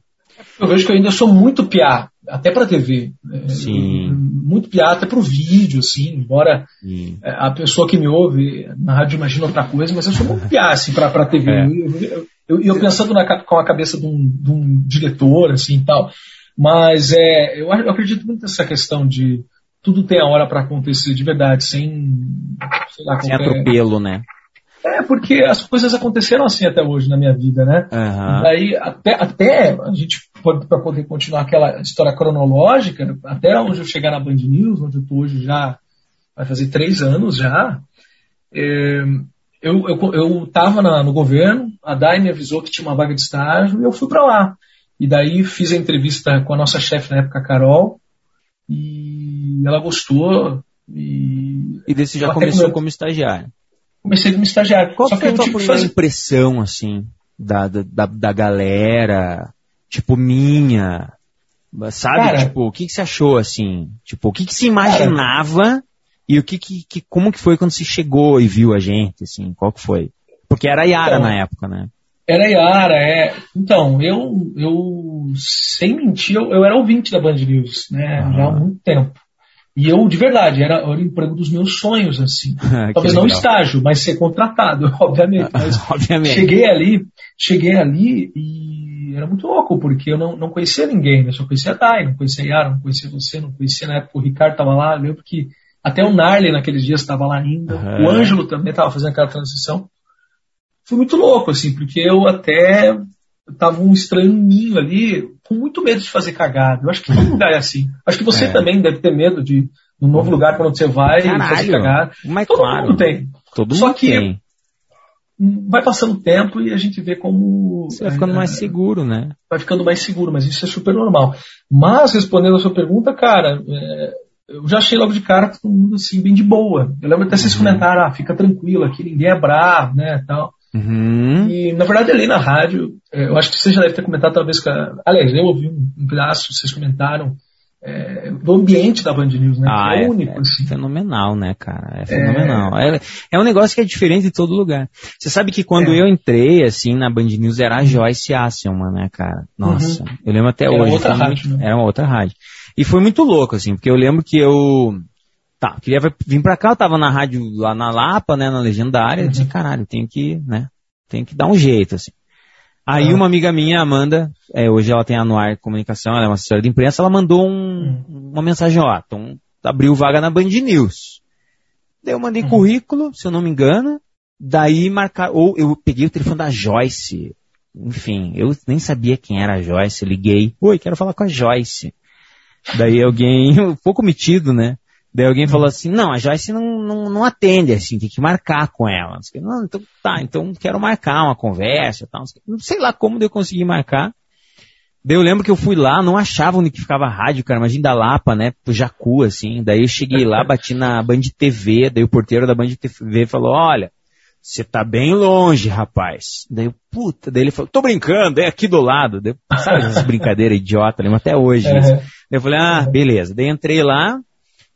Eu vejo que eu ainda sou muito piá, até para TV. Sim. Muito piá, até para o vídeo, assim, embora Sim. É, a pessoa que me ouve na rádio imagina outra coisa, mas eu sou muito piá, assim, para TV. É. Eu, eu, eu, pensando na, com a cabeça de um, de um diretor, assim, e tal. Mas é, eu, eu acredito muito nessa questão de tudo tem a hora para acontecer de verdade, sem, sei lá, sem qualquer... atropelo, né? É, porque as coisas aconteceram assim até hoje na minha vida, né? Uhum. Daí, até, até a gente, para poder continuar aquela história cronológica, até onde eu chegar na Band News, onde eu estou hoje já, vai fazer três anos já, é, eu, eu, eu na, no governo, a Dai me avisou que tinha uma vaga de estágio e eu fui para lá. E daí fiz a entrevista com a nossa chefe na época, Carol, e ela gostou. E, e desse já começou como estagiário comecei como estagiário. Qual Só foi a tua primeira fazer... impressão, assim, da, da, da galera, tipo, minha? Sabe, cara, tipo, o que, que você achou, assim? Tipo, o que, que se imaginava cara, e o que, que, que, como que foi quando você chegou e viu a gente, assim? Qual que foi? Porque era a Yara então, na época, né? Era a Yara, é. Então, eu, eu sem mentir, eu, eu era ouvinte da Band News, né? Já há muito tempo. E eu, de verdade, era, era o emprego dos meus sonhos, assim. Talvez não estágio, mas ser contratado, obviamente. Mas obviamente. Cheguei ali, cheguei ali e era muito louco, porque eu não, não conhecia ninguém, né? Só conhecia a Dai, não conhecia a Yara, não conhecia você, não conhecia na época o Ricardo estava lá, eu lembro que até o Narley naqueles dias estava lá ainda, uhum. o Ângelo também estava fazendo aquela transição. Foi muito louco, assim, porque eu até tava um estranho ali, com muito medo de fazer cagada. Eu acho que todo lugar é assim. Acho que você é. também deve ter medo de, num novo lugar, quando você vai Caralho, fazer cagada. Mas todo claro, mundo tem. Todo Só mundo que tem. vai passando o tempo e a gente vê como. Você vai ficando é, mais seguro, né? Vai ficando mais seguro, mas isso é super normal. Mas, respondendo a sua pergunta, cara, é, eu já achei logo de cara todo mundo assim, bem de boa. Eu lembro até vocês uhum. comentaram, ah, fica tranquilo, aqui ninguém é bravo, né, tal. Uhum. E, na verdade, ali na rádio, é, eu acho que você já deve ter comentado, talvez, a... aliás, eu ouvi um, um pedaço, vocês comentaram, é, do ambiente da Band News, né? Ah, é, é, único, é assim. fenomenal, né, cara? É fenomenal. É... é, um negócio que é diferente de todo lugar. Você sabe que quando é. eu entrei, assim, na Band News, era a uhum. Joyce Asselman, né, cara? Nossa, uhum. eu lembro até era hoje. Outra rádio, muito... né? Era uma outra rádio. E foi muito louco, assim, porque eu lembro que eu tá, queria vir pra cá, eu tava na rádio lá na Lapa, né, na Legendária, uhum. eu disse, caralho, tenho que, né, tenho que dar um jeito, assim. Aí uhum. uma amiga minha, Amanda, é, hoje ela tem a Noir Comunicação, ela é uma assessora de imprensa, ela mandou um, uhum. uma mensagem lá, então abriu vaga na Band News. Daí eu mandei uhum. currículo, se eu não me engano, daí marcar, ou eu peguei o telefone da Joyce, enfim, eu nem sabia quem era a Joyce, liguei, oi, quero falar com a Joyce. Daí alguém, um pouco metido, né? Daí alguém falou assim, não, a Joyce não, não, não atende, assim, tem que marcar com ela. Não, então tá, então quero marcar uma conversa, tal. Não sei lá como eu consegui marcar. Daí eu lembro que eu fui lá, não achava onde que ficava a rádio, cara, imagina da Lapa, né, pro Jacu, assim. Daí eu cheguei lá, bati na Band TV, daí o porteiro da Band TV falou, olha, você tá bem longe, rapaz. Daí eu, puta, daí ele falou, tô brincando, é aqui do lado. Daí, sabe essas brincadeiras idiota, lembro até hoje. Daí eu falei, ah, beleza. Daí entrei lá,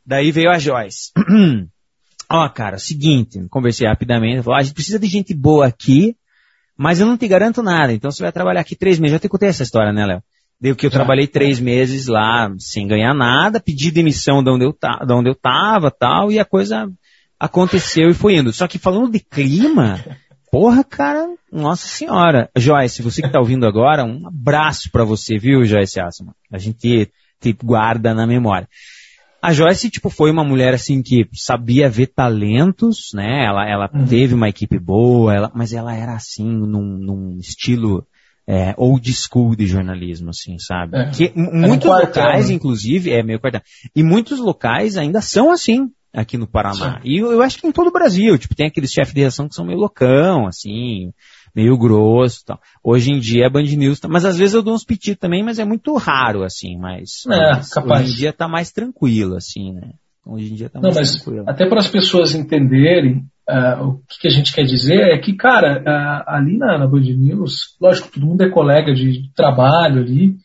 Daí veio a Joyce. Ó, oh, cara, seguinte, conversei rapidamente, falou, ah, a gente precisa de gente boa aqui, mas eu não te garanto nada, então você vai trabalhar aqui três meses. Já te contei essa história, né, Léo? Deu que eu trabalhei três meses lá sem ganhar nada, pedi demissão de onde eu, ta, de onde eu tava tal, e a coisa aconteceu e foi indo. Só que falando de clima, porra, cara, nossa senhora. Joyce, você que tá ouvindo agora, um abraço para você, viu, Joyce Assman? A gente te guarda na memória. A Joyce, tipo, foi uma mulher, assim, que sabia ver talentos, né? Ela, ela uhum. teve uma equipe boa, ela, mas ela era, assim, num, num estilo é, old school de jornalismo, assim, sabe? É. Que muitos locais, né? inclusive, é meio quartel. E muitos locais ainda são assim, aqui no Paraná. Sim. E eu, eu, acho que em todo o Brasil, tipo, tem aqueles chefes de redação que são meio loucão, assim, meio grosso tal. Hoje em dia é Band News, mas às vezes eu dou uns pitidos também, mas é muito raro, assim, mas, é, mas capaz. hoje em dia tá mais tranquilo, assim, né? Hoje em dia tá mais Não, mas tranquilo. Até para as pessoas entenderem, uh, o que, que, a gente quer dizer é que, cara, uh, ali na, na Band News, lógico, todo mundo é colega de trabalho ali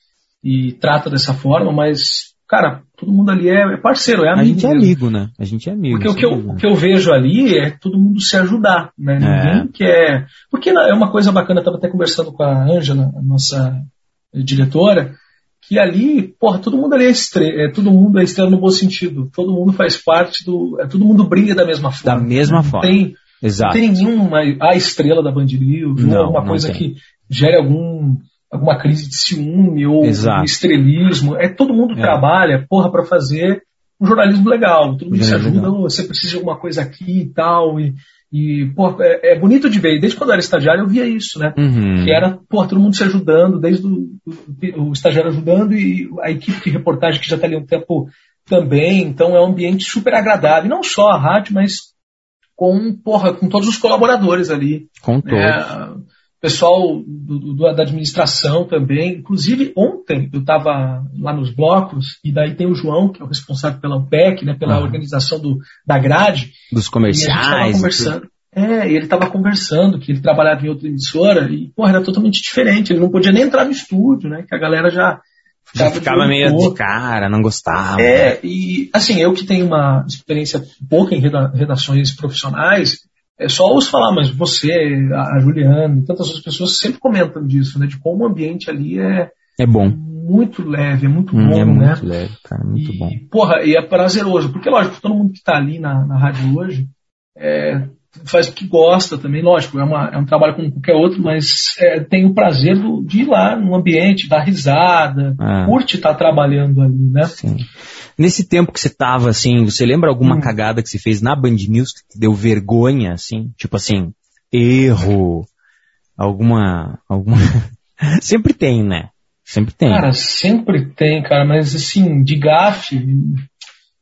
e trata dessa forma, mas, cara, todo mundo ali é, é parceiro, é amigo. A gente é amigo, né? A gente é amigo. Porque o que, eu, o que eu vejo ali é todo mundo se ajudar, né? É. Ninguém quer. Porque é uma coisa bacana, eu estava até conversando com a Ângela, nossa diretora, que ali, porra, todo mundo ali é estrela, é, todo mundo é estrela no bom sentido. Todo mundo faz parte do. É, todo mundo brilha da mesma forma. Da mesma né? forma. Tem, Exato. Não tem nenhuma a estrela da Band News, não, alguma coisa tem. que gere algum, alguma crise de ciúme ou um estrelismo. É todo mundo é. trabalha, porra, para fazer um jornalismo legal. Todo mundo se ajuda, legal. você precisa de alguma coisa aqui e tal. E, e, pô, é, é, bonito de ver. Desde quando eu era estagiário, eu via isso, né? Uhum. Que era, pô, todo mundo se ajudando, desde o, o, o, estagiário ajudando e a equipe de reportagem que já está ali há um tempo também. Então é um ambiente super agradável. E não só a rádio, mas com, porra, com todos os colaboradores ali. Com todos. É, pessoal do, do, da administração também. Inclusive, ontem eu estava lá nos blocos, e daí tem o João, que é o responsável pela UPEC, né, pela uhum. organização do, da grade. Dos comerciais. Conversando. É, e ele estava conversando que ele trabalhava em outra emissora e, porra, era totalmente diferente. Ele não podia nem entrar no estúdio, né? Que a galera já já ficava meio de cara, não gostava. É, e assim, eu que tenho uma experiência pouca em redações profissionais, é só ouço falar, mas você, a Juliana, tantas outras pessoas sempre comentam disso, né? De como o ambiente ali é, é bom. Muito leve, é muito hum, bom, é né? Muito leve, cara, muito e, bom. Porra, e é prazeroso, porque lógico, todo mundo que está ali na, na rádio hoje é, faz o que gosta também, lógico, é, uma, é um trabalho como qualquer outro, mas é, tem o prazer do, de ir lá no ambiente, dar risada, ah. curte estar tá trabalhando ali, né? Sim. Nesse tempo que você tava, assim, você lembra alguma hum. cagada que você fez na Band News que te deu vergonha, assim? Tipo assim, erro, alguma, alguma... sempre tem, né? Sempre tem. Cara, sempre tem, cara, mas assim, de gafe...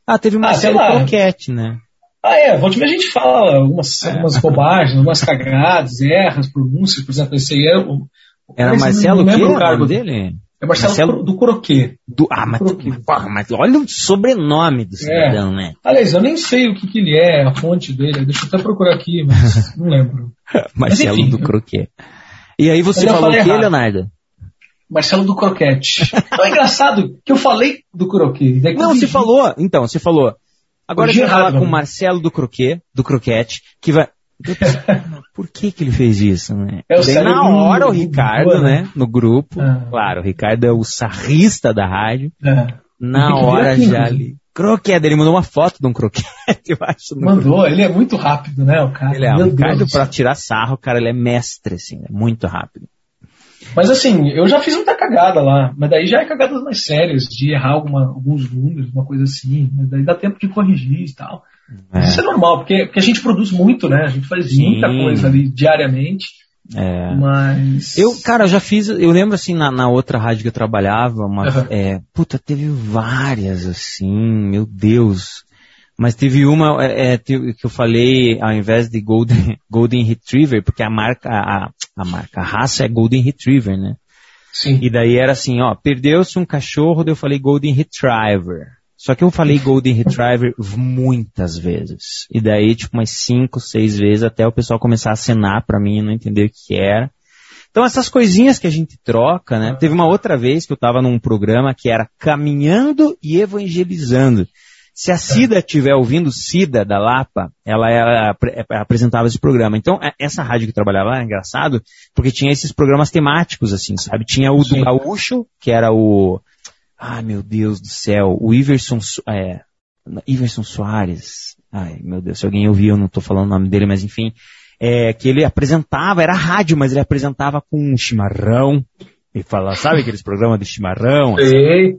Ah, teve uma ah, Croquete, né? Ah, é, volta a gente fala algumas, é. algumas bobagens, algumas cagadas, erras, pronúncias, por exemplo, esse aí é o. Era Marcelo não, o cargo dele? É Marcelo, Marcelo do Croquet. Do, ah, mas, porra, mas olha o sobrenome do cidadão, é. né? Aliás, eu nem sei o que, que ele é, a fonte dele. Deixa eu até procurar aqui, mas não lembro. Marcelo mas, do Croquet. E aí você falou o que, Leonardo? Marcelo do Croquete. Então é engraçado que eu falei do Croquet. Não, você falou. Então, você falou. Agora a gente vai falar com o Marcelo do Croquet, do Croquete, que vai. Por que que ele fez isso, né? É Daí, na hora o Ricardo, né, no grupo, ah. claro, o Ricardo é o sarrista da rádio, ah. na hora já ali. Croquete, ele mandou uma foto de um croquete, eu acho. Mandou, grupo. ele é muito rápido, né, o cara. Ele é, o Ricardo pra tirar sarro, cara, ele é mestre, assim, é muito rápido. Mas assim, eu já fiz muita cagada lá, mas daí já é cagadas mais sérias, de errar alguma, alguns números, uma coisa assim, mas daí dá tempo de corrigir e tal. É. Isso é normal, porque, porque a gente produz muito, né? A gente faz Sim. muita coisa ali diariamente. É. Mas. Eu, cara, já fiz. Eu lembro assim, na, na outra rádio que eu trabalhava, uma, uhum. é, puta, teve várias, assim, meu Deus. Mas teve uma é, é que eu falei, ao invés de Golden, Golden Retriever, porque a marca, a, a marca, a raça é Golden Retriever, né? Sim. E daí era assim, ó, perdeu-se um cachorro, daí eu falei Golden Retriever. Só que eu falei Golden Retriever muitas vezes. E daí, tipo, umas cinco, seis vezes, até o pessoal começar a acenar para mim e não entender o que era. Então, essas coisinhas que a gente troca, né? Teve uma outra vez que eu estava num programa que era Caminhando e Evangelizando. Se a Cida estiver ouvindo, Cida da Lapa, ela, ela, apresentava esse programa. Então, essa rádio que trabalhava lá é engraçado, porque tinha esses programas temáticos, assim, sabe? Tinha o do Gaúcho, que era o. Ai, meu Deus do céu, o Iverson, é, Iverson Soares. Ai, meu Deus, se alguém ouviu, eu não estou falando o nome dele, mas enfim. É, que ele apresentava, era rádio, mas ele apresentava com um chimarrão, e falar, sabe aqueles programas de chimarrão? Assim?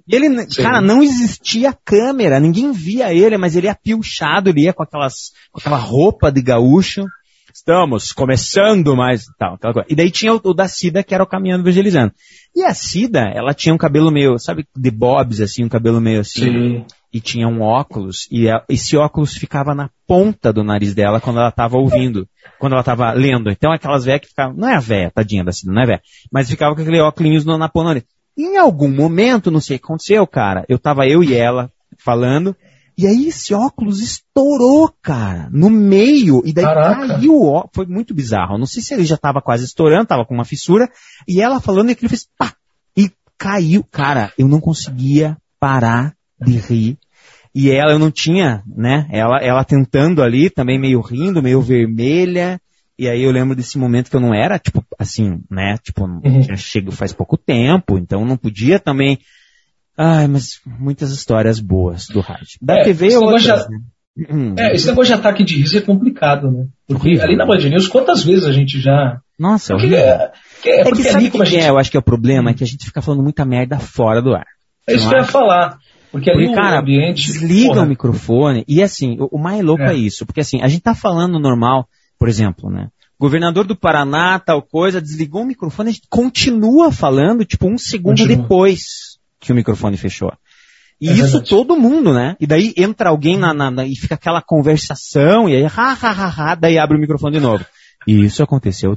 E ele, cara, não existia câmera, ninguém via ele, mas ele ia pilchado, ele ia com aquelas, com aquela roupa de gaúcho. Estamos começando mais, tal, coisa. E daí tinha o, o da Cida, que era o Caminhando Evangelizando. E a Cida, ela tinha um cabelo meio, sabe, de bobs, assim, um cabelo meio assim. Sim e tinha um óculos, e a, esse óculos ficava na ponta do nariz dela quando ela estava ouvindo, quando ela estava lendo. Então aquelas velhas que ficavam, não é a véia, tadinha da Cida, não é véia, mas ficava com aquele óculos na ponta do nariz. Em algum momento, não sei o que aconteceu, cara, eu tava eu e ela falando, E aí esse óculos estourou, cara, no meio, e daí Caraca. caiu o óculos. Foi muito bizarro. Não sei se ele já tava quase estourando, tava com uma fissura, e ela falando e aquilo fez pá! E caiu. Cara, eu não conseguia parar de rir. E ela, eu não tinha, né? Ela, ela tentando ali, também meio rindo, meio vermelha. E aí eu lembro desse momento que eu não era, tipo, assim, né? Tipo, uhum. tinha chego faz pouco tempo, então não podia também Ai, mas muitas histórias boas do rádio. Da é, TV outras, já... né? É, esse negócio de ataque de riso é complicado, né? Porque horrível. ali na Band News, quantas vezes a gente já. Nossa, porque, é, é, é, que sabe o que, gente... é, eu acho que é o problema, é que a gente fica falando muita merda fora do ar. É isso que eu ia falar. Porque ali porque, cara, ambiente. Desliga porra. o microfone. E assim, o, o mais louco é. é. isso. Porque assim, a gente tá falando normal, por exemplo, né? Governador do Paraná, tal coisa, desligou o microfone, a gente continua falando, tipo, um segundo continua. depois que o microfone fechou. E é isso verdade. todo mundo, né? E daí entra alguém na, na, na, e fica aquela conversação, e aí, ha, ha, ha, ha, daí abre o microfone de novo. E isso aconteceu.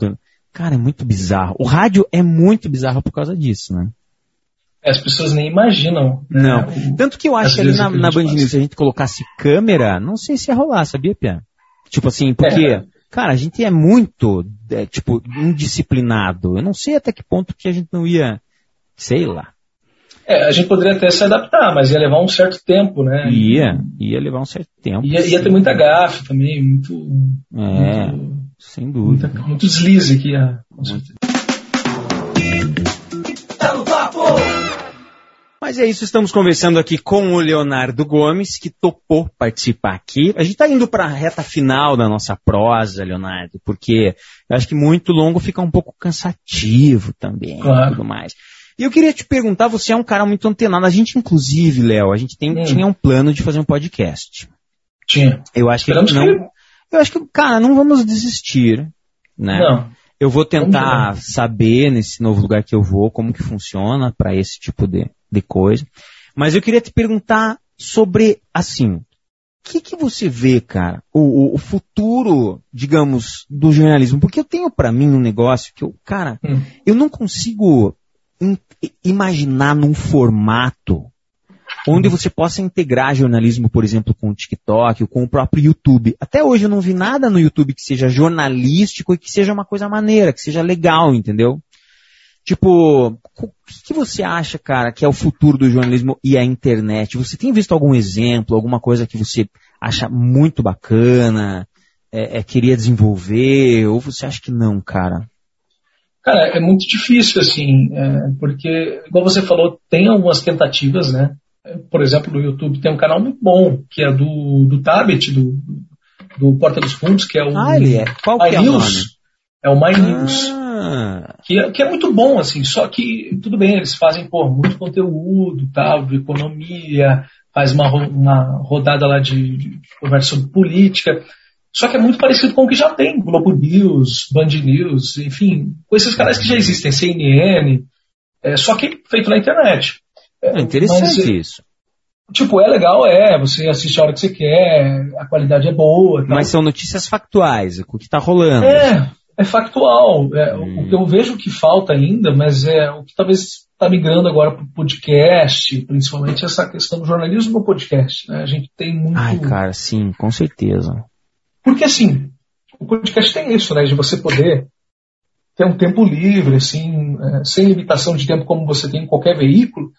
Cara, é muito bizarro. O rádio é muito bizarro por causa disso, né? As pessoas nem imaginam. Né? Não. Tanto que eu acho que ali na, na Band News, se a gente colocasse câmera, não sei se ia rolar, sabia, Pia? Tipo assim, porque, é. cara, a gente é muito, é, tipo, indisciplinado. Eu não sei até que ponto que a gente não ia, sei lá. É, a gente poderia até se adaptar, mas ia levar um certo tempo, né? Ia, ia levar um certo tempo. Ia, ia ter muita gafe também, muito. É, muito, sem dúvida. Muita, muito deslize aqui, com certeza. Mas é isso, estamos conversando aqui com o Leonardo Gomes, que topou participar aqui. A gente está indo para a reta final da nossa prosa, Leonardo, porque eu acho que muito longo fica um pouco cansativo também claro. tudo mais. E eu queria te perguntar, você é um cara muito antenado. A gente, inclusive, Léo, a gente tem, hum. tinha um plano de fazer um podcast. Tinha. Eu acho que não. Que... Eu acho que, cara, não vamos desistir, né? Não. Eu vou tentar saber nesse novo lugar que eu vou como que funciona para esse tipo de, de coisa. Mas eu queria te perguntar sobre, assim, o que, que você vê, cara, o, o, o, futuro, digamos, do jornalismo? Porque eu tenho para mim um negócio que eu, cara, hum. eu não consigo imaginar num formato onde você possa integrar jornalismo, por exemplo, com o TikTok ou com o próprio YouTube. Até hoje eu não vi nada no YouTube que seja jornalístico e que seja uma coisa maneira, que seja legal, entendeu? Tipo, o que, você acha, cara, que é o futuro do jornalismo e a internet? Você tem visto algum exemplo, alguma coisa que você acha muito bacana, é, é, queria desenvolver, ou você acha que não, cara? Cara, é muito difícil, assim, é, porque, igual você falou, tem algumas tentativas, né? Por exemplo, no YouTube tem um canal muito bom, que é do, do Tabet, do, do Porta dos Fundos, que é o. Ah, ele é. Qual My que é News. o nome? É o My ah. News. Que é, que é muito bom, assim, só que, tudo bem, eles fazem, pô, muito conteúdo, tal, de economia, faz uma, uma rodada lá de, de conversa sobre política, só que é muito parecido com o que já tem, Globo News, Band News, enfim, com esses canais que já existem, CNN, é, só que feito na internet. É, interessante Mas, é, isso. Tipo, é legal, é, você assiste a hora que você quer, a qualidade é boa. Tal. Mas são notícias factuais, o que está rolando. É, é factual. É, hum. O que eu vejo que falta ainda, mas é o que talvez está migrando agora para o podcast, principalmente essa questão do jornalismo no podcast. Né? A gente tem muito. Ai, cara, sim, com certeza. Porque assim, o podcast tem isso, né? De você poder ter um tempo livre, assim, é, sem limitação de tempo como você tem em qualquer veículo.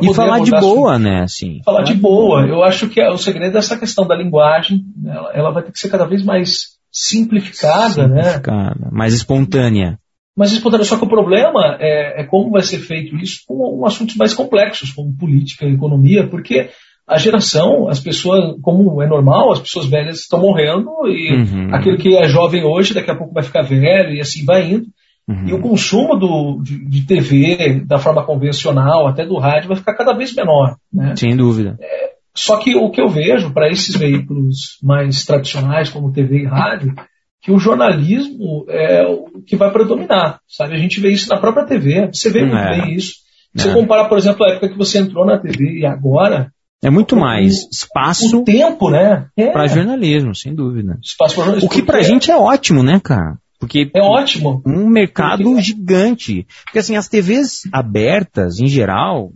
E falar de boa, né? Assim, falar de boa. Eu acho que é, o segredo é essa questão da linguagem. Né? Ela, ela, vai ter que ser cada vez mais simplificada, né? simplificada né? Mais espontânea. Mais espontânea. Só que o problema é, é como vai ser feito isso com, com assuntos mais complexos, como política e economia, porque a geração, as pessoas, como é normal, as pessoas velhas estão morrendo e uhum. aquele que é jovem hoje, daqui a pouco vai ficar velho e assim vai indo. Uhum. E o consumo do, de, de, TV, da forma convencional, até do rádio, vai ficar cada vez menor. Né? Sem dúvida. É, só que o que eu vejo para esses veículos mais tradicionais, como TV e rádio, que o jornalismo é o que vai predominar. Sabe? A gente vê isso na própria TV, você vê muito é. bem isso. Você é. compara, por exemplo, a época que você entrou na TV e agora, é muito mais espaço. O tempo, né? É. Para jornalismo, sem dúvida. Espaço jornalismo. O que pra é. gente é ótimo, né, cara? Porque é ótimo. Um mercado Porque... gigante. Porque assim, as TVs abertas, em geral,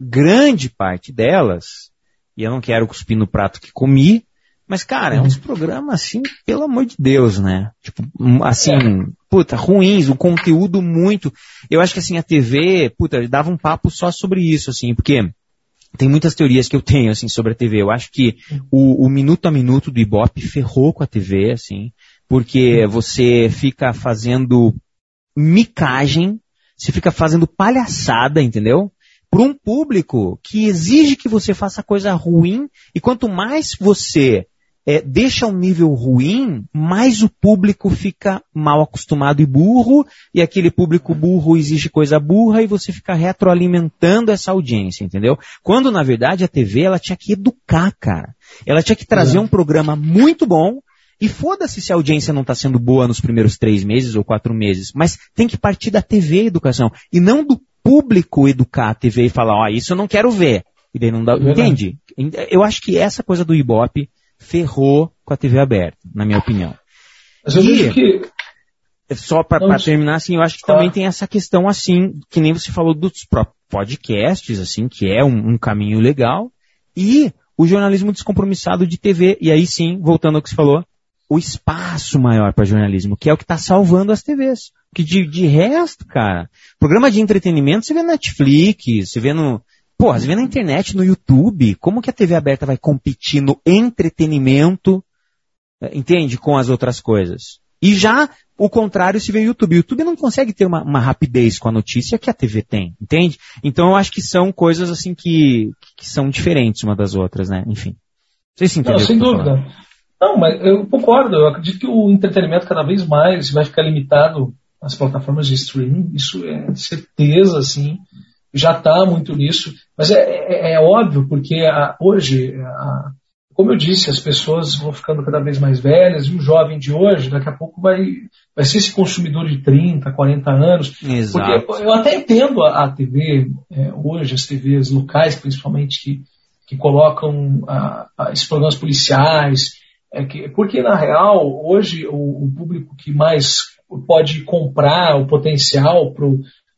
grande parte delas, E eu não quero cuspir no prato que comi, mas, cara, é uns uhum. programas assim, pelo amor de Deus, né? Tipo, assim, é. puta, ruins, o conteúdo muito. Eu acho que assim, a TV, puta, dava um papo só sobre isso, assim, porque tem muitas teorias que eu tenho, assim, sobre a TV. Eu acho que o, o minuto a minuto do Ibope ferrou com a TV, assim, porque você fica fazendo micagem, você fica fazendo palhaçada, entendeu? Para um público que exige que você faça coisa ruim, e quanto mais você é, deixa um nível ruim, mais o público fica mal acostumado e burro, e aquele público burro exige coisa burra, e você fica retroalimentando essa audiência, entendeu? Quando, na verdade, a TV, ela tinha que educar, cara. Ela tinha que trazer um programa muito bom, e foda-se se a audiência não está sendo boa nos primeiros três meses ou quatro meses, mas tem que partir da TV educação, e não do público educar a TV e falar, ó, oh, isso eu não quero ver. E daí não dá, é entende? Eu acho que essa coisa do Ibope ferrou com a TV aberta, na minha opinião. Mas eu e, que. Só para terminar, assim, eu acho que também tem essa questão, assim, que nem você falou dos podcasts, assim, que é um, um caminho legal, e o jornalismo descompromissado de TV. E aí sim, voltando ao que você falou, o espaço maior para jornalismo, que é o que está salvando as TVs. Que de, de resto, cara, programa de entretenimento você vê na Netflix, você vê no, Pô, você vê na internet, no YouTube, como que a TV aberta vai competir no entretenimento, eh, entende, com as outras coisas? E já o contrário se vê no YouTube. O YouTube não consegue ter uma, uma, rapidez com a notícia que a TV tem, entende? Então eu acho que são coisas assim que, que são diferentes uma das outras, né? Enfim. Vocês se entendem? Não, sem dúvida. Não, mas eu concordo. Eu acredito que o entretenimento cada vez mais vai ficar limitado às plataformas de streaming. Isso é certeza, assim já está muito nisso, mas é, é, é óbvio, porque a, hoje, a, como eu disse, as pessoas vão ficando cada vez mais velhas e o jovem de hoje, daqui a pouco, vai, vai ser esse consumidor de 30, 40 anos. Exato. Porque eu até entendo a, a TV, é, hoje, as TVs locais, principalmente, que, que colocam esses programas policiais, é que, porque na real, hoje, o, o público que mais pode comprar o potencial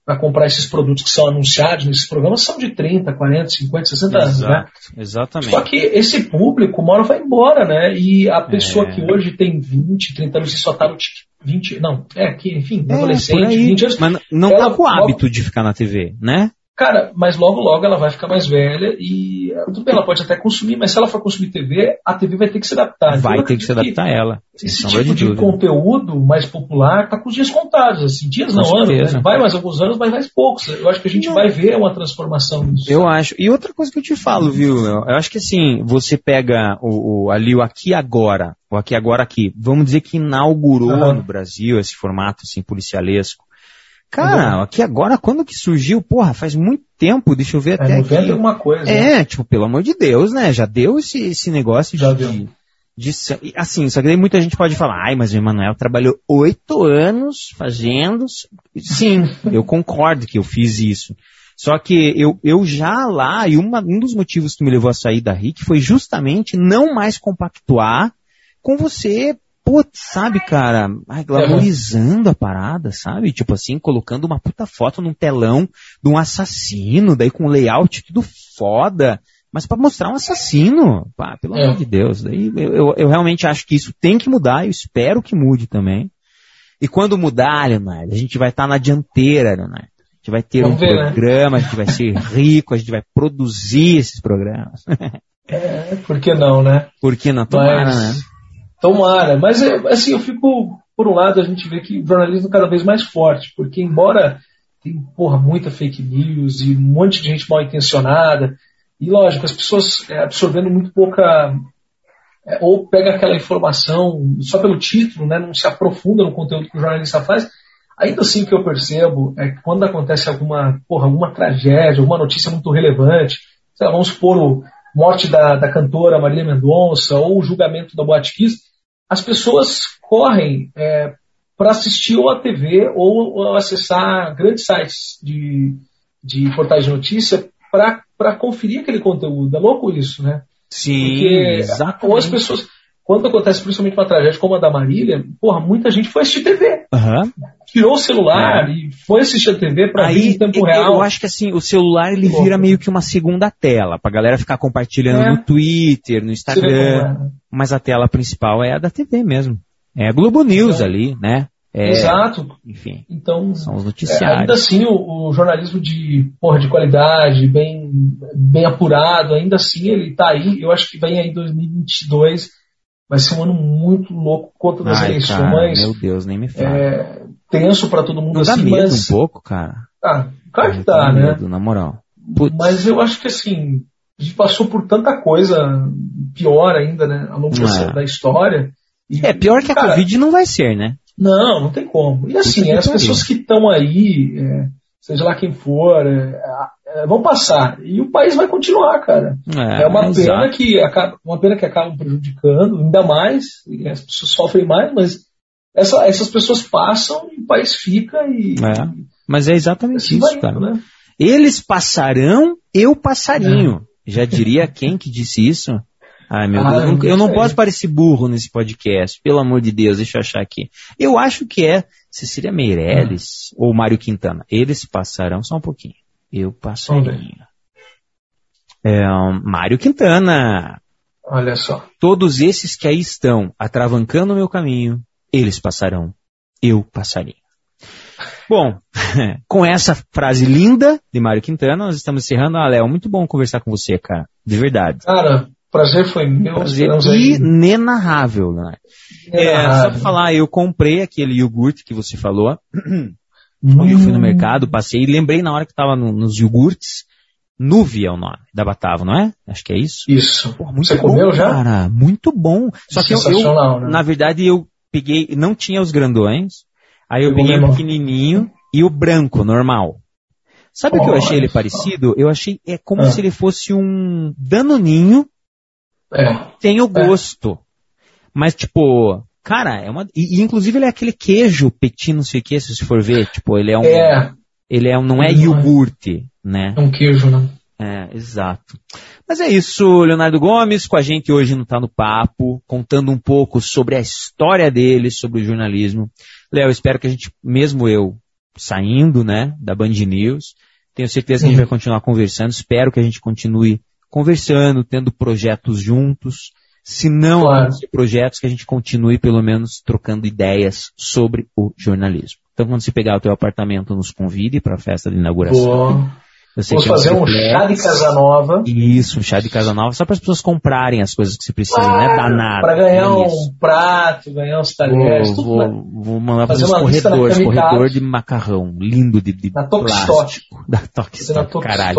para comprar esses produtos que são anunciados nesses programas são de 30, 40, 50, 60 Exato, anos, né? Exatamente. Só que esse público, uma hora vai embora, né? E a pessoa é. que hoje tem 20, 30 anos e só tá no 20, não, é que, enfim, é, adolescente, 20 anos. Mas não tá com o hábito de ficar na TV, né? Cara, mas logo, logo ela vai ficar mais velha e tudo bem, ela pode até consumir, mas se ela for consumir TV, a TV vai ter que se adaptar. Vai então, ter que se adaptar a ela. Esse tipo de, de conteúdo mais popular está com os dias contados. Assim, dias com não anos, né? vai mais alguns anos, mas mais poucos. Eu acho que a gente não. vai ver uma transformação nisso. Eu acho. E outra coisa que eu te falo, viu? Eu acho que assim, você pega o, o ali o aqui agora, o aqui agora aqui, vamos dizer que inaugurou uhum. no Brasil esse formato assim policialesco Cara, uhum. aqui agora, quando que surgiu? Porra, faz muito tempo, deixa eu ver é, até 90 aqui. alguma coisa. É, né? tipo, pelo amor de Deus, né? Já deu esse, esse negócio Já de, deu. de, de. Assim, só que daí muita gente pode falar, ai, mas o Emanuel trabalhou oito anos fazendo. Sim, eu concordo que eu fiz isso. Só que eu, eu já lá, e uma, um dos motivos que me levou a sair da RIC foi justamente não mais compactuar com você putz, sabe, cara, ai, glamorizando a parada, sabe? Tipo assim, colocando uma puta foto num telão de um assassino, daí com layout tudo foda, mas para mostrar um assassino, pá, pelo é. amor de Deus. Daí eu, eu, eu, realmente acho que isso tem que mudar, eu espero que mude também. E quando mudar, Leonardo, a gente vai estar tá na dianteira, Leonardo. A gente vai ter Vamos um ver, né? programa, né? a gente vai ser rico, a gente vai produzir esses programas. é, por que não, né? Por que não? Tomara, mas... né? Tomara, mas assim, eu fico, por um lado, a gente vê que o jornalismo é cada vez mais forte, porque embora tem, porra, muita fake news e um monte de gente mal intencionada, e lógico, as pessoas é, absorvendo muito pouca, é, ou pega aquela informação só pelo título, né, não se aprofunda no conteúdo que o jornalista faz, ainda assim o que eu percebo é que quando acontece alguma, porra, alguma tragédia, alguma notícia muito relevante, lá, vamos supor o morte da, da cantora Marília Mendonça ou o julgamento da Boate Kiss, as pessoas correm é, para assistir ou a TV ou, ou, acessar grandes sites de, de portais de notícia para conferir aquele conteúdo. É louco isso, né? Sim, Porque, exatamente. Ou as pessoas, quando acontece principalmente uma tragédia como a da Marília, porra, muita gente foi assistir TV. Uhum. Tirou o celular é. e foi assistir a TV para ver em tempo real. Eu acho que assim, o celular ele vira meio que uma segunda tela, pra galera ficar compartilhando é. no Twitter, no Instagram. Mas a tela principal é a da TV mesmo. É a Globo News então, ali, né? É, Exato. Enfim. Então, são os noticiários. É, ainda assim, o, o, jornalismo de, porra, de qualidade, bem, bem apurado, ainda assim ele está aí. Eu acho que vem aí 2022, vai ser um ano muito louco contra Ai, eleições. Cara, meu Deus, nem me fala. É, tenso para todo mundo Não assim, dá medo mas... um pouco, cara. Ah, claro que dá, né? Medo, na moral. Putz. Mas eu acho que assim, a gente passou por tanta coisa pior ainda, né? Ao longo é. da história. E, é, pior que a cara, Covid não vai ser, né? Não, não tem como. E assim, as pessoas que estão aí, é, seja lá quem for, é, é, vão passar. E o país vai continuar, cara. É, é uma pena que acaba, uma pena que acabam prejudicando, ainda mais, as pessoas sofrem mais, mas essa, essas pessoas passam e o país fica e. É, mas é exatamente assim isso, cara. Né? Eles passarão, eu passarinho. Já diria quem que disse isso? Ai, meu ah, Deus, eu não, eu não posso parecer burro nesse podcast, pelo amor de Deus, deixa eu achar aqui. Eu acho que é Cecília Meirelles ou Mário Quintana. Eles passarão só um pouquinho. Eu passarinho. É, um, Mário Quintana. Olha só. Todos esses que aí estão atravancando o meu caminho, eles passarão. Eu passarinho. Bom, com essa frase linda de Mário Quintana, nós estamos encerrando. Ah, Léo, muito bom conversar com você, cara. De verdade. Cara, prazer foi meu. Prazer inenarrável, né? É, só pra falar, eu comprei aquele iogurte que você falou. Hum. Eu fui no mercado, passei e lembrei na hora que tava no, nos iogurtes. Nuve é o nome da Batavo, não é? Acho que é isso. Isso. Porra, muito Você bom, comeu já? Cara, muito bom. Só que eu, eu né? na verdade, eu peguei, não tinha os grandões. Aí eu, peguei o pequenininho e o branco, normal. Sabe o que eu achei ele parecido? Eu achei é como ah. se ele fosse um danoninho é. Tem o é. gosto. É. Mas, tipo, cara, é uma. E, e, inclusive ele é aquele queijo petit, não sei o que, se você for ver. Tipo, ele é um. É. Ele é um, não é iogurte, né? É um queijo, né? É, exato. Mas é isso, Leonardo Gomes com a gente hoje não Tá no Papo, contando um pouco sobre a história dele, sobre o jornalismo. Léo, espero que a gente, mesmo eu saindo, né, da Band News, tenho certeza que a gente vai continuar conversando, espero que a gente continue conversando, tendo projetos juntos. Se não claro. projetos, que a gente continue pelo menos trocando ideias sobre o jornalismo. Então, quando você pegar o teu apartamento, nos convide para a festa de inauguração. Boa. Vamos fazer um chá de casa nova. Isso, um chá de casa nova, só para as pessoas comprarem as coisas que você precisa, claro, né? Danado. Para ganhar é um prato, ganhar uns talheres. Vou, vou, vou mandar fazer uns corredores, corredor de macarrão, lindo de, de da plástico. Da Tokstok, caralho.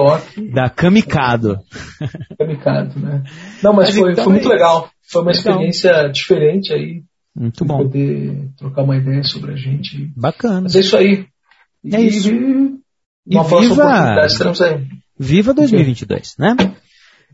Da Kamikado. Kamikado, né? Não, mas, mas foi, então foi muito é legal. Foi uma experiência diferente aí. Muito bom. Poder trocar uma ideia sobre a gente. Bacana. Mas é isso aí. É e, isso. E viva, viva 2022, né?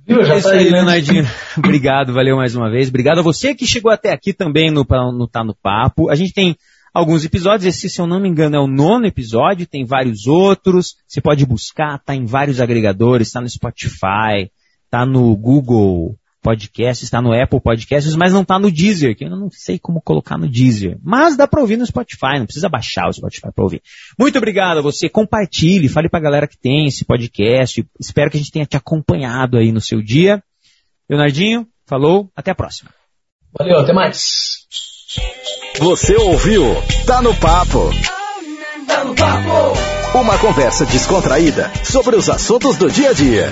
Viva, já é isso tá aí, né? Leonardinho. Obrigado, valeu mais uma vez. Obrigado a você que chegou até aqui também no, no Tá no Papo. A gente tem alguns episódios, esse, se eu não me engano, é o nono episódio, tem vários outros. Você pode buscar, tá em vários agregadores, tá no Spotify, tá no Google Podcast, está no Apple Podcasts, mas não está no Deezer, que eu não sei como colocar no Deezer. Mas dá para ouvir no Spotify, não precisa baixar o Spotify para ouvir. Muito obrigado a você, compartilhe, fale para a galera que tem esse podcast. Espero que a gente tenha te acompanhado aí no seu dia. Leonardinho, falou, até a próxima. Valeu, até mais. Você ouviu? Tá no papo. Tá no papo. Uma conversa descontraída sobre os assuntos do dia a dia.